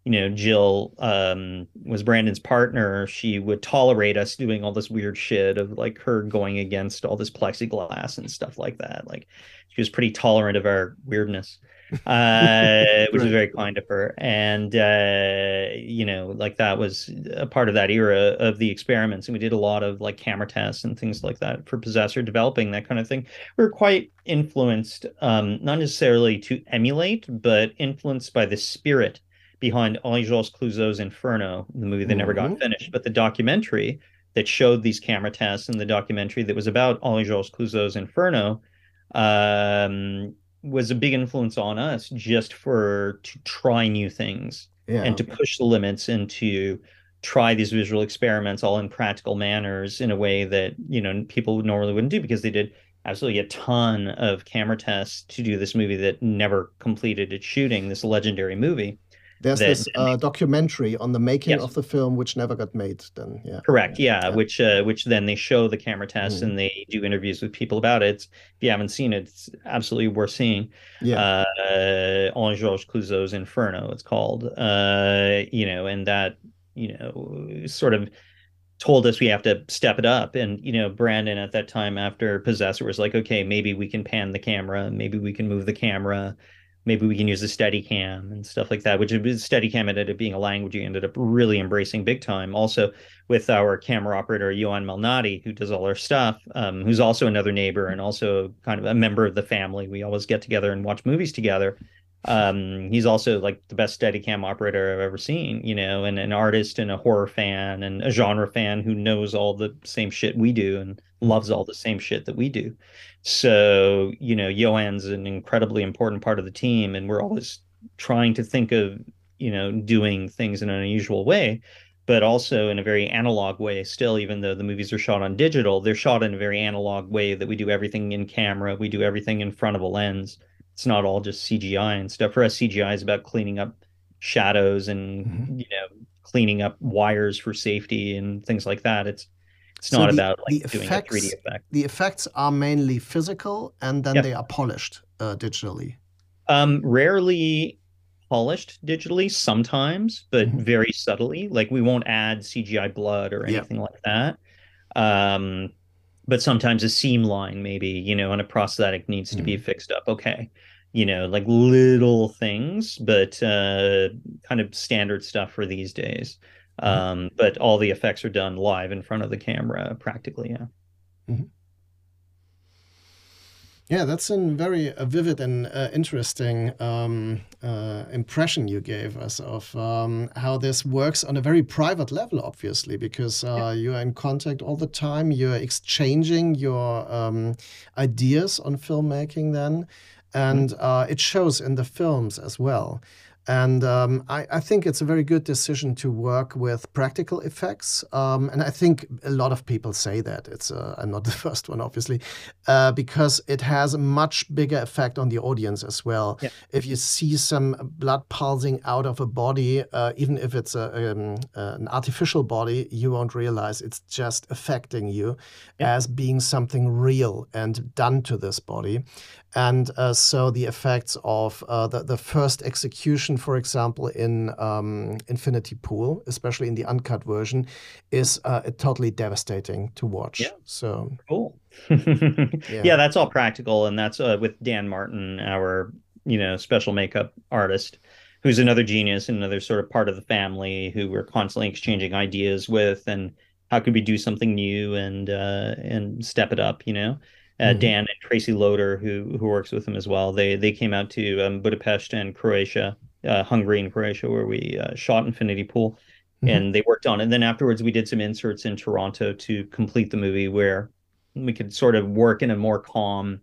you know Jill um, was Brandon's partner, she would tolerate us doing all this weird shit of like her going against all this plexiglass and stuff like that. Like she was pretty tolerant of our weirdness uh, which was very kind of her. And uh, you know, like that was a part of that era of the experiments, and we did a lot of like camera tests and things like that for Possessor, developing that kind of thing. We were quite influenced, um, not necessarily to emulate, but influenced by the spirit behind Henri Georges Clouzot's Inferno, the movie that mm-hmm. never got mm-hmm. finished, but the documentary that showed these camera tests and the documentary that was about Henri Georges Clouzot's Inferno um, was a big influence on us just for to try new things yeah. and to push the limits and to try these visual experiments all in practical manners in a way that you know people normally wouldn't do because they did absolutely a ton of camera tests to do this movie that never completed its shooting this legendary movie there's that, this uh, documentary on the making yes. of the film, which never got made. Then, yeah. Correct. Yeah, yeah. which uh, which then they show the camera tests mm. and they do interviews with people about it. if you haven't seen it, it's absolutely worth seeing. Yeah. Uh, Henri Georges Clouzot's Inferno, it's called. Uh, you know, and that you know sort of told us we have to step it up and you know brandon at that time after possessor was like okay maybe we can pan the camera maybe we can move the camera maybe we can use a Steadicam and stuff like that, which Steadicam ended up being a language you ended up really embracing big time. Also with our camera operator, Ioan Malnati, who does all our stuff, um, who's also another neighbor and also kind of a member of the family. We always get together and watch movies together. Um, he's also like the best Steadicam operator I've ever seen, you know, and an artist and a horror fan and a genre fan who knows all the same shit we do and loves all the same shit that we do. So, you know, Ioan's an incredibly important part of the team, and we're always trying to think of, you know, doing things in an unusual way, but also in a very analog way still, even though the movies are shot on digital, they're shot in a very analog way that we do everything in camera, we do everything in front of a lens. It's not all just CGI and stuff. For us, CGI is about cleaning up shadows and, mm-hmm. you know, cleaning up wires for safety and things like that. It's it's so not the, about like doing effects, a 3D effect. The effects are mainly physical, and then yep. they are polished uh, digitally. Um, rarely polished digitally, sometimes, but mm-hmm. very subtly. Like we won't add CGI blood or anything yep. like that. Um, but sometimes a seam line, maybe you know, and a prosthetic needs mm-hmm. to be mm-hmm. fixed up. Okay, you know, like little things, but uh, kind of standard stuff for these days. Mm-hmm. Um, but all the effects are done live in front of the camera, practically. Yeah. Mm-hmm. Yeah, that's a very uh, vivid and uh, interesting um, uh, impression you gave us of um, how this works on a very private level, obviously, because uh, yeah. you are in contact all the time. You're exchanging your um, ideas on filmmaking then, and mm-hmm. Uh, it shows in the films as well. And um, I, I, think it's a very good decision to work with practical effects. Um, and I think a lot of people say that. It's uh, I'm not the first one, obviously, uh, because it has a much bigger effect on the audience as well. Yeah. If you see some blood pulsing out of a body, uh, even if it's a, um, an artificial body, you won't realize it's just affecting you yeah. as being something real and done to this body. And uh, so the effects of uh, the, the first execution, for example, in um, Infinity Pool, especially in the uncut version, is uh, totally devastating to watch. Yeah. So cool. yeah. yeah. that's all practical, and that's uh, with Dan Martin, our you know special makeup artist, who's another genius, and another sort of part of the family who we're constantly exchanging ideas with, and how could we do something new and uh, and step it up, you know uh, mm-hmm. Dan and Tracy Loader, who who works with him as well. They they came out to um, Budapest and Croatia, uh, Hungary and Croatia, where we uh, shot Infinity Pool, mm-hmm. and they worked on it. And then afterwards, we did some inserts in Toronto to complete the movie, where we could sort of work in a more calm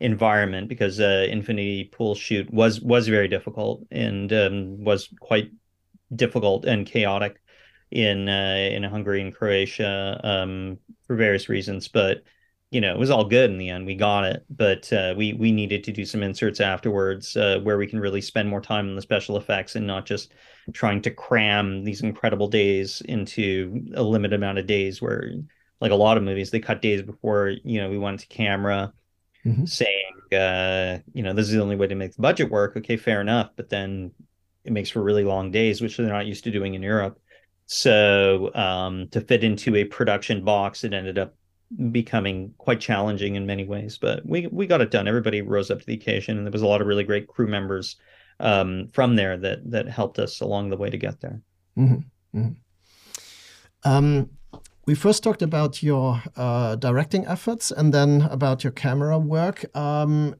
environment because uh, Infinity Pool shoot was was very difficult and um, was quite difficult and chaotic in uh, in Hungary and Croatia um, for various reasons, but you know, it was all good in the end. We got it, but uh, we we needed to do some inserts afterwards uh, where we can really spend more time on the special effects and not just trying to cram these incredible days into a limited amount of days. Where, like a lot of movies, they cut days before you know we went to camera, mm-hmm. saying, uh, you know, this is the only way to make the budget work. Okay, fair enough, but then it makes for really long days, which they're not used to doing in Europe. So um, to fit into a production box, it ended up becoming quite challenging in many ways. But we we got it done. Everybody rose up to the occasion, and there was a lot of really great crew members um, from there that that helped us along the way to get there. Mm-hmm. Mm-hmm. Um, we first talked about your uh, directing efforts, and then about your camera work. Um,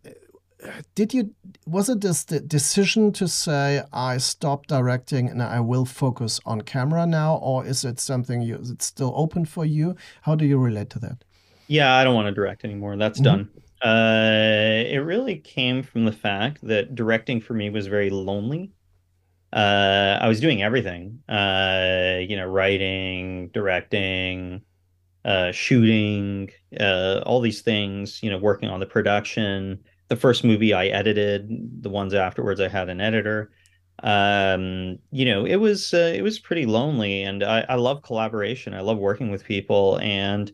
did you was it this the decision to say I stop directing and I will focus on camera now, or is it something you is it still open for you? How do you relate to that? Yeah, I don't want to direct anymore. That's mm -hmm. done. Uh, it really came from the fact that directing for me was very lonely. Uh, I was doing everything, uh, you know, writing, directing, uh, shooting, uh, all these things, you know, working on the production the first movie I edited. The ones afterwards, I had an editor. Um, you know, it was uh, it was pretty lonely, and I, I love collaboration. I love working with people, and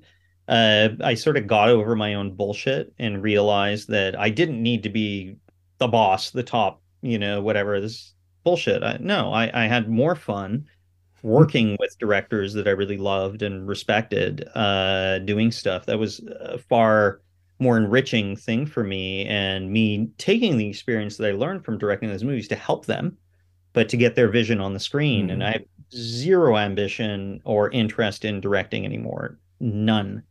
uh, I sort of got over my own bullshit and realized that I didn't need to be the boss, the top, you know, whatever this bullshit. I, no, I, I had more fun working with directors that I really loved and respected, uh, doing stuff that was uh, far more enriching thing for me and me taking the experience that I learned from directing those movies to help them, but to get their vision on the screen. Mm-hmm. And I have zero ambition or interest in directing anymore. None.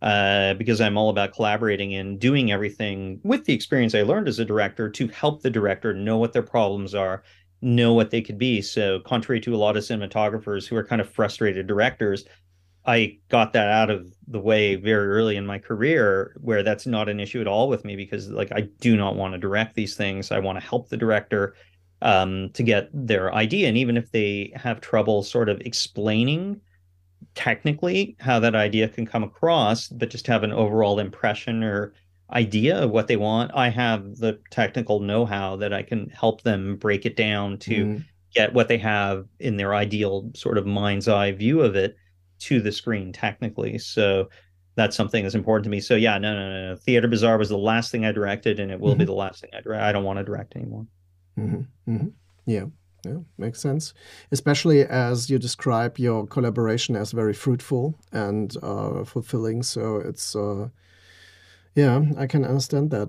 Uh, because I'm all about collaborating and doing everything with the experience I learned as a director to help the director know what their problems are, know what they could be. So, contrary to a lot of cinematographers who are kind of frustrated directors, I got that out of the way very early in my career where that's not an issue at all with me because like I do not want to direct these things. I want to help the director um, to get their idea. And even if they have trouble sort of explaining technically how that idea can come across, but just have an overall impression or idea of what they want, I have the technical know-how that I can help them break it down to mm. get what they have in their ideal sort of mind's eye view of it to the screen technically. So that's something that's important to me. So yeah, no, no, no. no. Theatre Bizarre was the last thing I directed, and it will mm-hmm. be the last thing I direct. I don't want to direct anymore. Mm-hmm. Mm-hmm. Yeah. Yeah, makes sense. Especially as you describe your collaboration as very fruitful and uh, fulfilling. So it's, uh, yeah, I can understand that.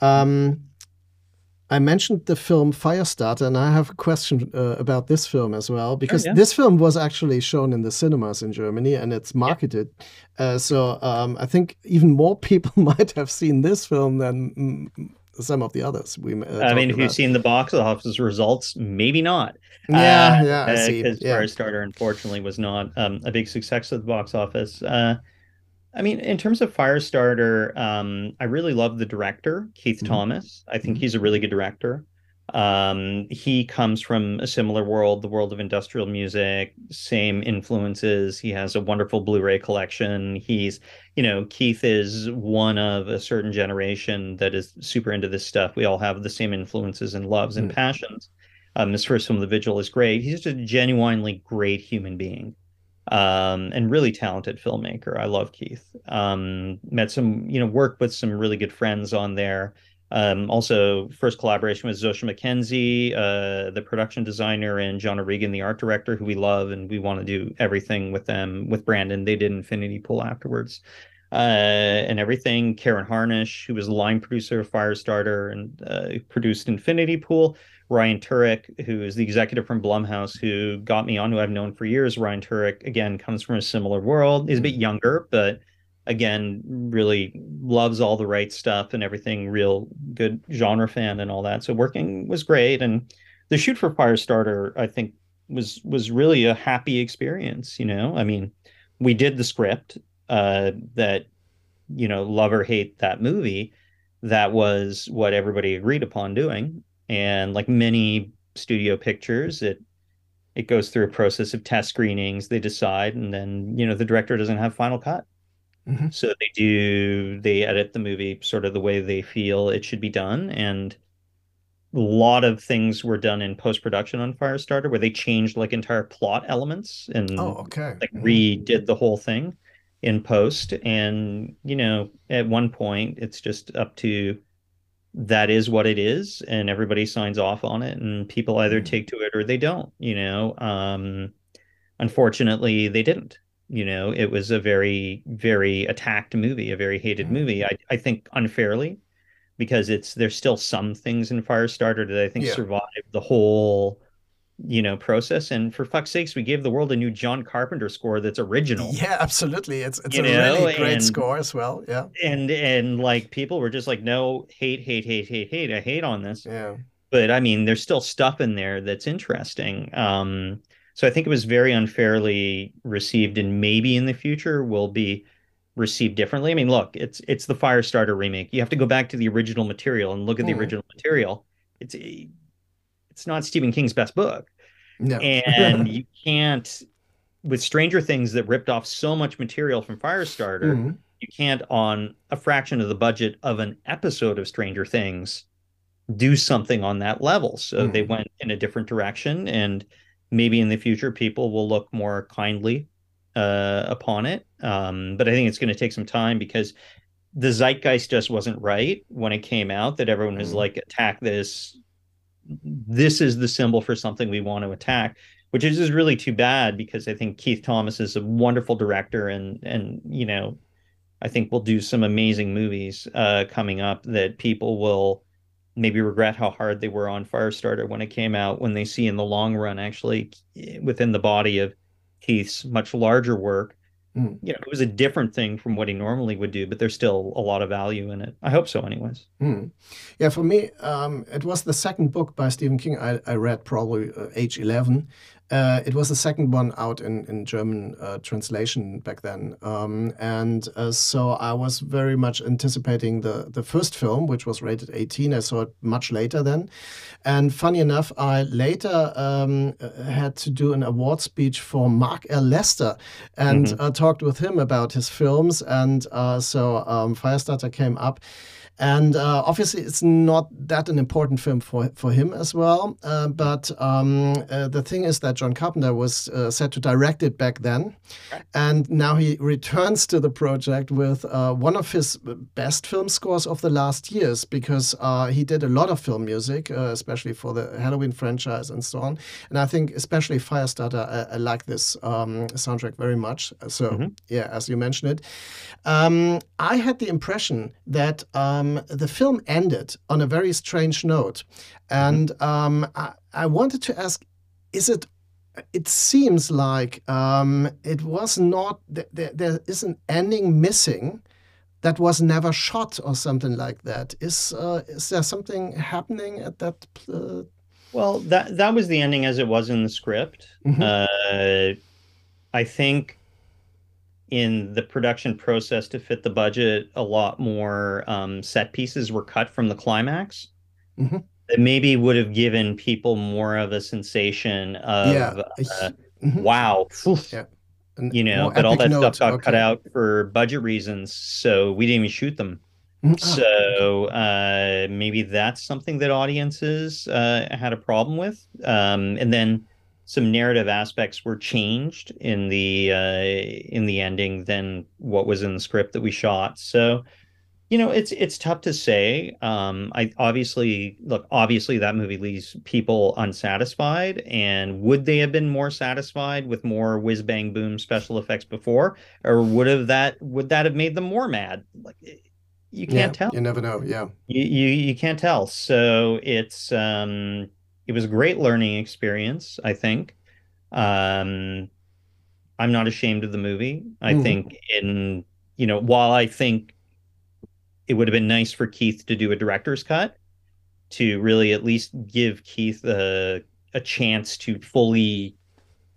Um, I mentioned the film Firestarter, and I have a question uh, about this film as well because oh, yeah. this film was actually shown in the cinemas in Germany and it's marketed. Yeah. Uh, so um, I think even more people might have seen this film than some of the others. We uh, I mean, if you've seen the box office results, maybe not. Yeah, uh, yeah, I see. Because yeah. Firestarter, unfortunately, was not um, a big success at the box office. I mean, in terms of Firestarter, um, I really love the director, Keith mm-hmm. Thomas. I think mm-hmm. he's a really good director. Um, he comes from a similar world, the world of industrial music, same influences. He has a wonderful Blu-ray collection. He's, you know, Keith is one of a certain generation that is super into this stuff. We all have the same influences and loves and mm. passions. Um, his first film, The Vigil, is great. He's just a genuinely great human being um, and really talented filmmaker. I love Keith. Um, met some, you know, worked with some really good friends on there. Um, also, first collaboration with Zosia McKenzie, uh, the production designer, and John O'Regan, the art director, who we love, and we want to do everything with them. With Brandon, they did Infinity Pool afterwards, uh, and everything. Karen Harnisch, who was line producer of Firestarter and uh, produced Infinity Pool. Ryan Turek, who is the executive from Blumhouse, who got me on, who I've known for years. Ryan Turek, again, comes from a similar world. He's a bit mm-hmm. younger, but again really loves all the right stuff and everything real good genre fan and all that so working was great and the shoot for firestarter i think was was really a happy experience you know i mean we did the script uh that you know love or hate that movie that was what everybody agreed upon doing and like many studio pictures it it goes through a process of test screenings they decide and then you know the director doesn't have final cut Mm-hmm. So they do they edit the movie sort of the way they feel it should be done, and a lot of things were done in post production on Firestarter where they changed like entire plot elements and oh okay like mm-hmm. redid the whole thing in post and you know at one point it's just up to that is what it is and everybody signs off on it and people either mm-hmm. take to it or they don't you know um unfortunately they didn't you know, it was a very, very attacked movie, a very hated mm-hmm. movie. I, I think unfairly, because it's there's still some things in Firestarter that I think yeah. survived the whole, you know, process. And for fuck's sakes, we gave the world a new John Carpenter score that's original. Yeah, absolutely. It's it's you a know? really great and, score as well. Yeah. And and like people were just like, no, hate, hate, hate, hate, hate. I hate on this. Yeah. But I mean, there's still stuff in there that's interesting. Um, so I think it was very unfairly received, and maybe in the future will be received differently. I mean, look, it's it's the Firestarter remake. You have to go back to the original material and look at the mm. original material. It's it's not Stephen King's best book, no. and you can't with Stranger Things that ripped off so much material from Firestarter. Mm. You can't on a fraction of the budget of an episode of Stranger Things do something on that level. So mm. they went in a different direction and maybe in the future people will look more kindly uh, upon it. Um, but I think it's going to take some time because the zeitgeist just wasn't right when it came out. That everyone was mm. like, attack this. This is the symbol for something we want to attack, which is just really too bad because I think Keith Thomas is a wonderful director and and you know, I think we'll do some amazing movies uh, coming up that people will maybe regret how hard they were on Firestarter when it came out, when they see in the long run, actually within the body of Keith's much larger work, mm. you know, it was a different thing from what he normally would do, but there's still a lot of value in it. I hope so, anyways. Mm. Yeah, for me, um, it was the second book by Stephen King I, I read probably uh, age 11. Uh, it was the second one out in, in German uh, translation back then. Um, and uh, so I was very much anticipating the, the first film, which was rated 18. I saw it much later then. And funny enough, I later um, had to do an award speech for Mark L. Lester and mm-hmm. talked with him about his films. And uh, so um, Firestarter came up. And uh, obviously, it's not that an important film for, for him as well. Uh, but um, uh, the thing is that John Carpenter was uh, set to direct it back then. And now he returns to the project with uh, one of his best film scores of the last years because uh, he did a lot of film music, especially for the Halloween franchise and so on. And I think, especially Firestarter, I, I like this um, soundtrack very much. So, mm-hmm. yeah, as you mentioned it. Um, I had the impression that. Um, the film ended on a very strange note. And um, I, I, wanted to ask is it, it seems like um, it was not, there, there is an ending missing that was never shot or something like that. Is, uh, is there something happening at that? Uh... well, that, that was the ending as it was in the script. Mm-hmm. Uh, I think in the production process to fit the budget, a lot more um, set pieces were cut from the climax. Mm-hmm. that maybe would have given people more of a sensation of Yeah. uh, Mhm. wow, Yeah. You know, but all that note, stuff got okay. cut out for budget reasons, so we didn't even shoot them. Mhm. Ah, So uh, maybe that's something that audiences uh, had a problem with. Um, and then some narrative aspects were changed in the uh, in the ending than what was in the script that we shot. So you know, it's it's tough to say. Um, I obviously look. Obviously, that movie leaves people unsatisfied. And would they have been more satisfied with more whiz bang boom special effects before, or would have that would that have made them more mad? Like you can't yeah, tell. You never know. Yeah. You, you you can't tell. So it's um it was a great learning experience, I think. Um I'm not ashamed of the movie. I Mhm. think in you know, while I think it would have been nice for Keith to do a director's cut to really at least give Keith a a chance to fully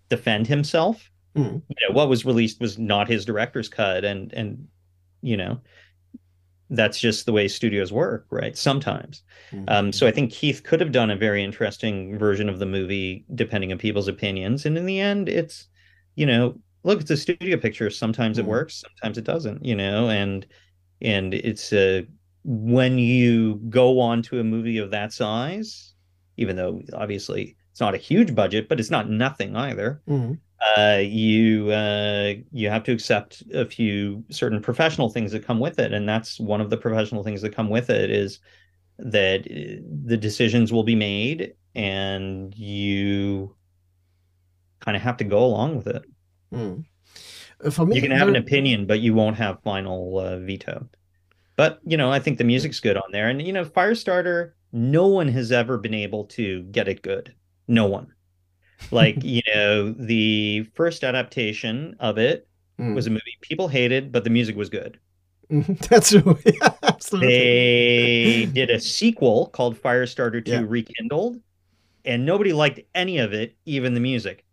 defend himself. Mhm. You know, what was released was not his director's cut and and you know, that's just the way studios work, right? Sometimes. Mhm. Um, so I think Keith could have done a very interesting version of the movie, depending on people's opinions. And in the end, it's, you know, look, it's a studio picture. Sometimes it Mhm. works, sometimes it doesn't, you know, and and it's a, when you go on to a movie of that size, even though obviously it's not a huge budget, but it's not nothing either Mhm. Uh, you uh, you have to accept a few certain professional things that come with it, and that's one of the professional things that come with it is that uh, the decisions will be made, and you kind of have to go along with it. Uh, For me, You can have an opinion, but you won't have final uh, veto. But you know, I think the music's good on there, and you know, Firestarter, no one has ever been able to get it good. No one. Like you know, the first adaptation of it Mhm. was a movie people hated, but the music was good. Mhm. That's. Yeah, absolutely. They did a sequel called Firestarter 2 Yeah. Rekindled, and nobody liked any of it, even the music.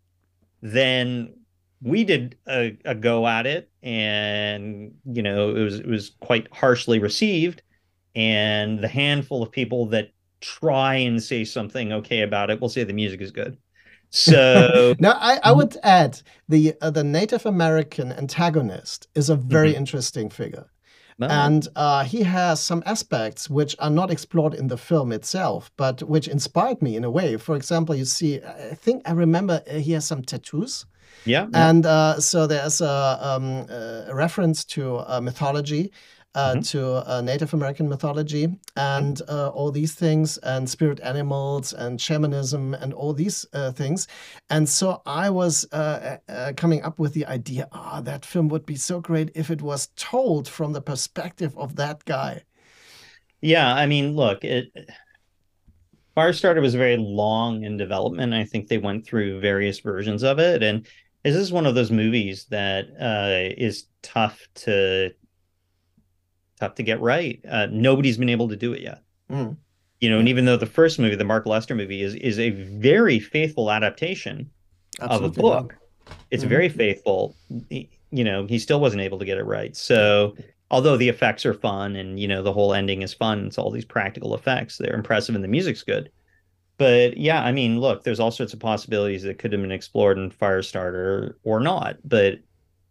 Then we did a, a go at it, and you know, it was it was quite harshly received. And the handful of people that try and say something okay about it will say the music is good. So Now, I, I would add the uh, the Native American antagonist is a very Mhm. interesting figure. well, And uh, he has some aspects which are not explored in the film itself, but which inspired me in a way. For example, you see, I think I remember uh, he has some tattoos. yeah, yeah. And uh, so there's a, um, a reference to uh, mythology, uh, Mhm. to uh, Native American mythology, and uh, all these things, and spirit animals, and shamanism, and all these uh, things. And so I was uh, coming up with the idea ah, that film would be so great if it was told from the perspective of that guy. Yeah, I mean, look, it Firestarter was very long in development. I think they went through various versions of it, and this is one of those movies that uh, is tough to tough to get right. Uh, nobody's been able to do it yet. Mm. You know, and even though the first movie, the Mark Lester movie, is is a very faithful adaptation of a book. It's Mhm. very faithful. He- You know, he still wasn't able to get it right. So, although the effects are fun and you know the whole ending is fun, it's all these practical effects. They're impressive and the music's good. But yeah, I mean, look, there's all sorts of possibilities that could have been explored in Firestarter or not. But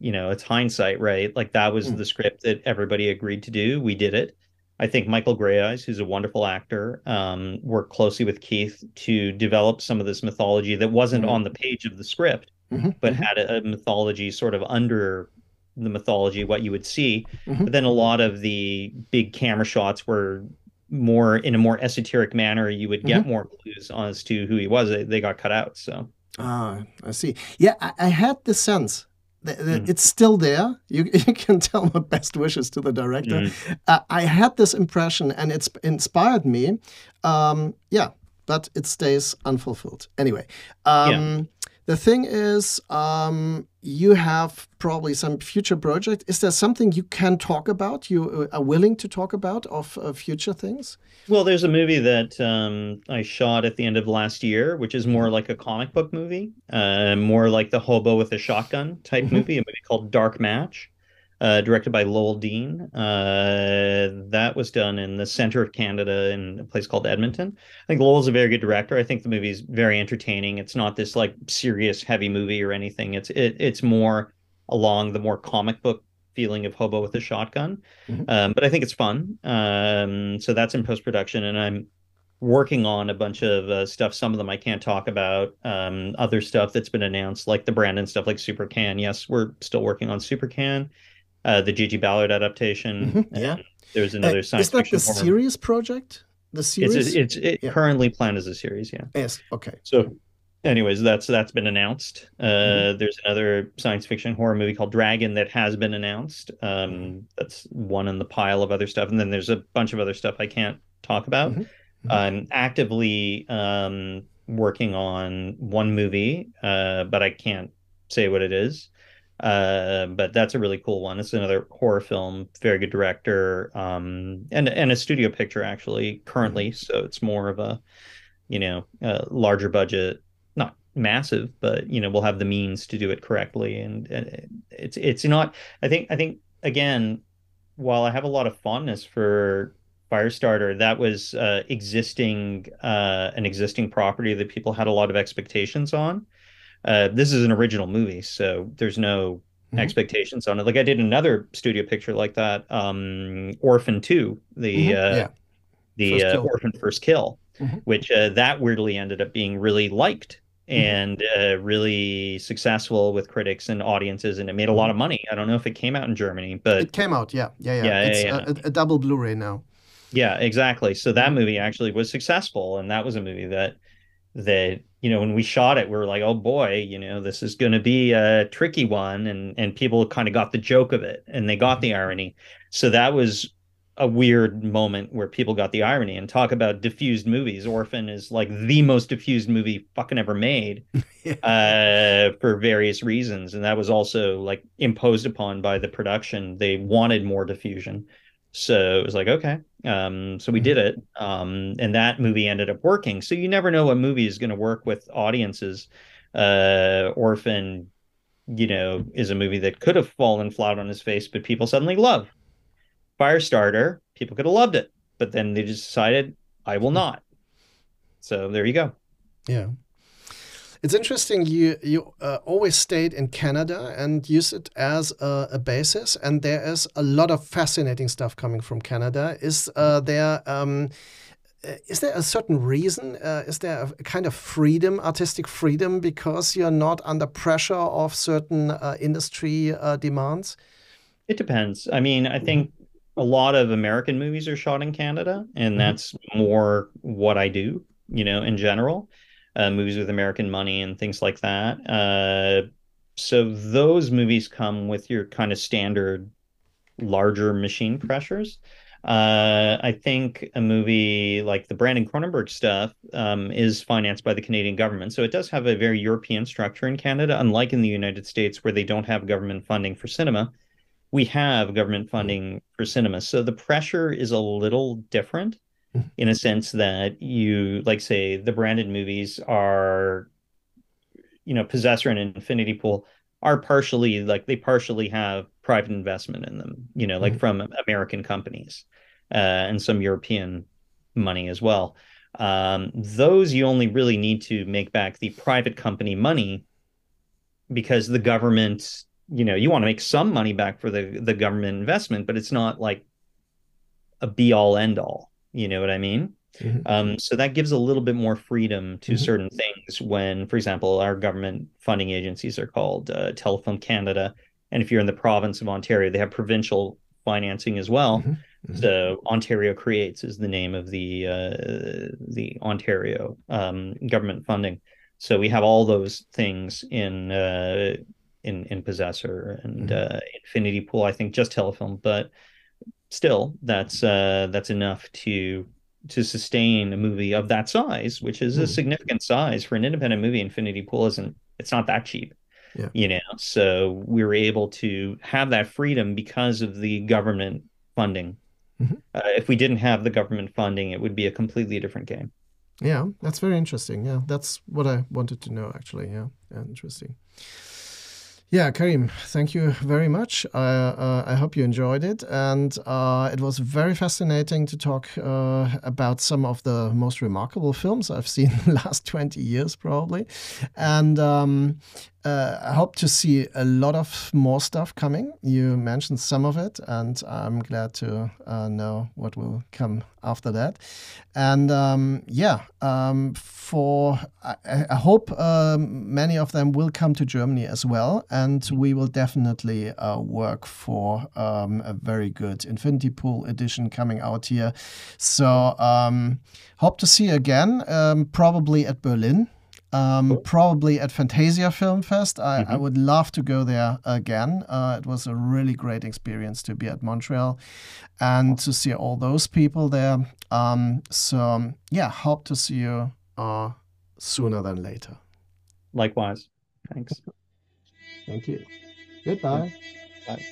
you know, it's hindsight, right? Like that was Mm. the script that everybody agreed to do. We did it. I think Michael Greyeyes, who's a wonderful actor, um, worked closely with Keith to develop some of this mythology that wasn't Mhm. on the page of the script, Mhm, but mhm, had a, a mythology sort of under the mythology, what you would see. Mhm. But then a lot of the big camera shots were more in a more esoteric manner. You would get more clues as to who he was. They, they got cut out. So Ah, I see. Yeah, I, I had the sense Mhm. it's still there. You, you can tell my best wishes to the director. mm, Uh, I had this impression, and it's inspired me. Um, yeah, but it stays unfulfilled. Anyway, um, the thing is, um, you have probably some future project. Is there something you can talk about? You uh, are willing to talk about of uh, future things? well, there's a movie that um, I shot at the end of last year, which is more like a comic book movie, uh, more like the hobo with a shotgun type Mhm. movie, a movie called Dark Match. Uh, directed by Lowell Dean. Uh, that was done in the center of Canada in a place called Edmonton. I think Lowell's a very good director. I think the movie's very entertaining. It's not this like serious heavy movie or anything. It's it, it's more along the more comic book feeling of Hobo with a Shotgun. Mm-hmm. Um, but I think it's fun. Um, so that's in post production, and I'm working on a bunch of uh, stuff. Some of them I can't talk about. Um, other stuff that's been announced, like the Brandon stuff, like Super Cannes. Yes, we're still working on Super Cannes, uh, the J.G. Ballard adaptation. Mm-hmm. Yeah. There's another uh, science Is that the horror. series project? The series? It's, it's it yeah. currently planned as a series. Yeah. Yes. Okay. So anyways that's that's been announced uh mm-hmm. there's another science fiction horror movie called dragon that has been announced um mm-hmm. that's one in the pile of other stuff and then there's a bunch of other stuff i can't talk about mm-hmm. Mm-hmm. I'm actively um, working on one movie, uh, but I can't say what it is. Uh, but that's a really cool one. It's another horror film, very good director, um, and and a studio picture actually currently. Mm-hmm. So it's more of a, you know, a larger budget, not massive, but you know, we'll have the means to do it correctly. And, and it's it's not. I think I think again, while I have a lot of fondness for Firestarter, that was uh, existing uh, an existing property that people had a lot of expectations on. Uh, this is an original movie, so there's no mm-hmm. expectations on it. Like I did another studio picture like that, um, Orphan Two, the mm-hmm. Uh, yeah. the first uh, Orphan First Kill, mm-hmm. which uh, that weirdly ended up being really liked mm-hmm. and uh, really successful with critics and audiences, and it made a lot mm-hmm. of money. I don't know if it came out in Germany, but it came out. Yeah, yeah, yeah. yeah it's yeah, yeah. A, a, double Blu-ray now. Yeah, exactly. So that movie actually was successful, and that was a movie that that you know when we shot it, we were like, oh boy, you know, this is going to be a tricky one, and and people kind of got the joke of it, and they got the irony. So that was a weird moment where people got the irony and talk about diffused movies. Orphan is like the most diffused movie fucking ever made uh, for various reasons. And that was also like imposed upon by the production. They wanted more diffusion. So it was like, okay. Um, so we did mm-hmm. it. Um, and that movie ended up working. So you never know what movie is going to work with audiences. Uh, Orphan, you know, is a movie that could have fallen flat on his face, but people suddenly love. Firestarter, people could have loved it, but then they just decided, I will not. So there you go. Yeah. It's interesting. You you uh, always stayed in Canada and use it as a, a, basis, and there is a lot of fascinating stuff coming from Canada. Is uh, there? Um, uh, is there a certain reason? Uh, is there a kind of freedom, artistic freedom, because you're not under pressure of certain uh, industry uh, demands? It depends. I mean, I think a lot of American movies are shot in Canada, and mm-hmm. that's more what I do, you know, in general uh, movies with American money and things like that. Uh, so those movies come with your kind of standard larger machine pressures. Uh, I think a movie like the Brandon Cronenberg stuff um, is financed by the Canadian government. So it does have a very European structure in Canada, unlike in the United States where they don't have government funding for cinema. We have government funding for cinema. So the pressure is a little different in a sense that you like say the Brandon movies are you know possessor and infinity pool are partially like they partially have private investment in them you know like mm-hmm. from american companies uh, and some european money as well um, those you only really need to make back the private company money because the government you know you want to make some money back for the the government investment but it's not like a be all end all you know what I mean? Mm-hmm. Um, so that gives a little bit more freedom to mm-hmm. certain things when, for example, our government funding agencies are called uh, Telefilm Canada. And if you're in the province of Ontario, they have provincial financing as well. Mm-hmm. mm-hmm. So Ontario Creates is the name of the uh, the Ontario um, government funding. So we have all those things in uh, in in Possessor and mm-hmm. uh, Infinity Pool. I think just Telefilm, but still that's uh, that's enough to to sustain a movie of that size, which is mm. a significant size for an independent movie. Infinity Pool isn't it's not that cheap. Yeah. You know, so we were able to have that freedom because of the government funding. Mm-hmm. Uh, if we didn't have the government funding, it would be a completely different game. Yeah, that's very interesting. Yeah, that's what I wanted to know actually. Yeah, yeah interesting. Yeah, Karim, thank you very much. I, uh, I hope you enjoyed it. And uh, it was very fascinating to talk uh, about some of the most remarkable films I've seen in the last 20 years, probably. And um, uh, I hope to see a lot of more stuff coming. You mentioned some of it, and I'm glad to uh, know what will come after that. And um, yeah, um, for I, I hope um, many of them will come to Germany as well, and we will definitely uh, work for um, a very good Infinity Pool edition coming out here. So um, hope to see you again, um, probably at Berlin um, cool. Probably at Fantasia Film Fest. I, mm-hmm. I, would love to go there again. Uh, it was a really great experience to be at Montreal and to see all those people there. Um, so, yeah, hope to see you uh, sooner than later. Likewise. Thanks. Thank you. Goodbye. Bye.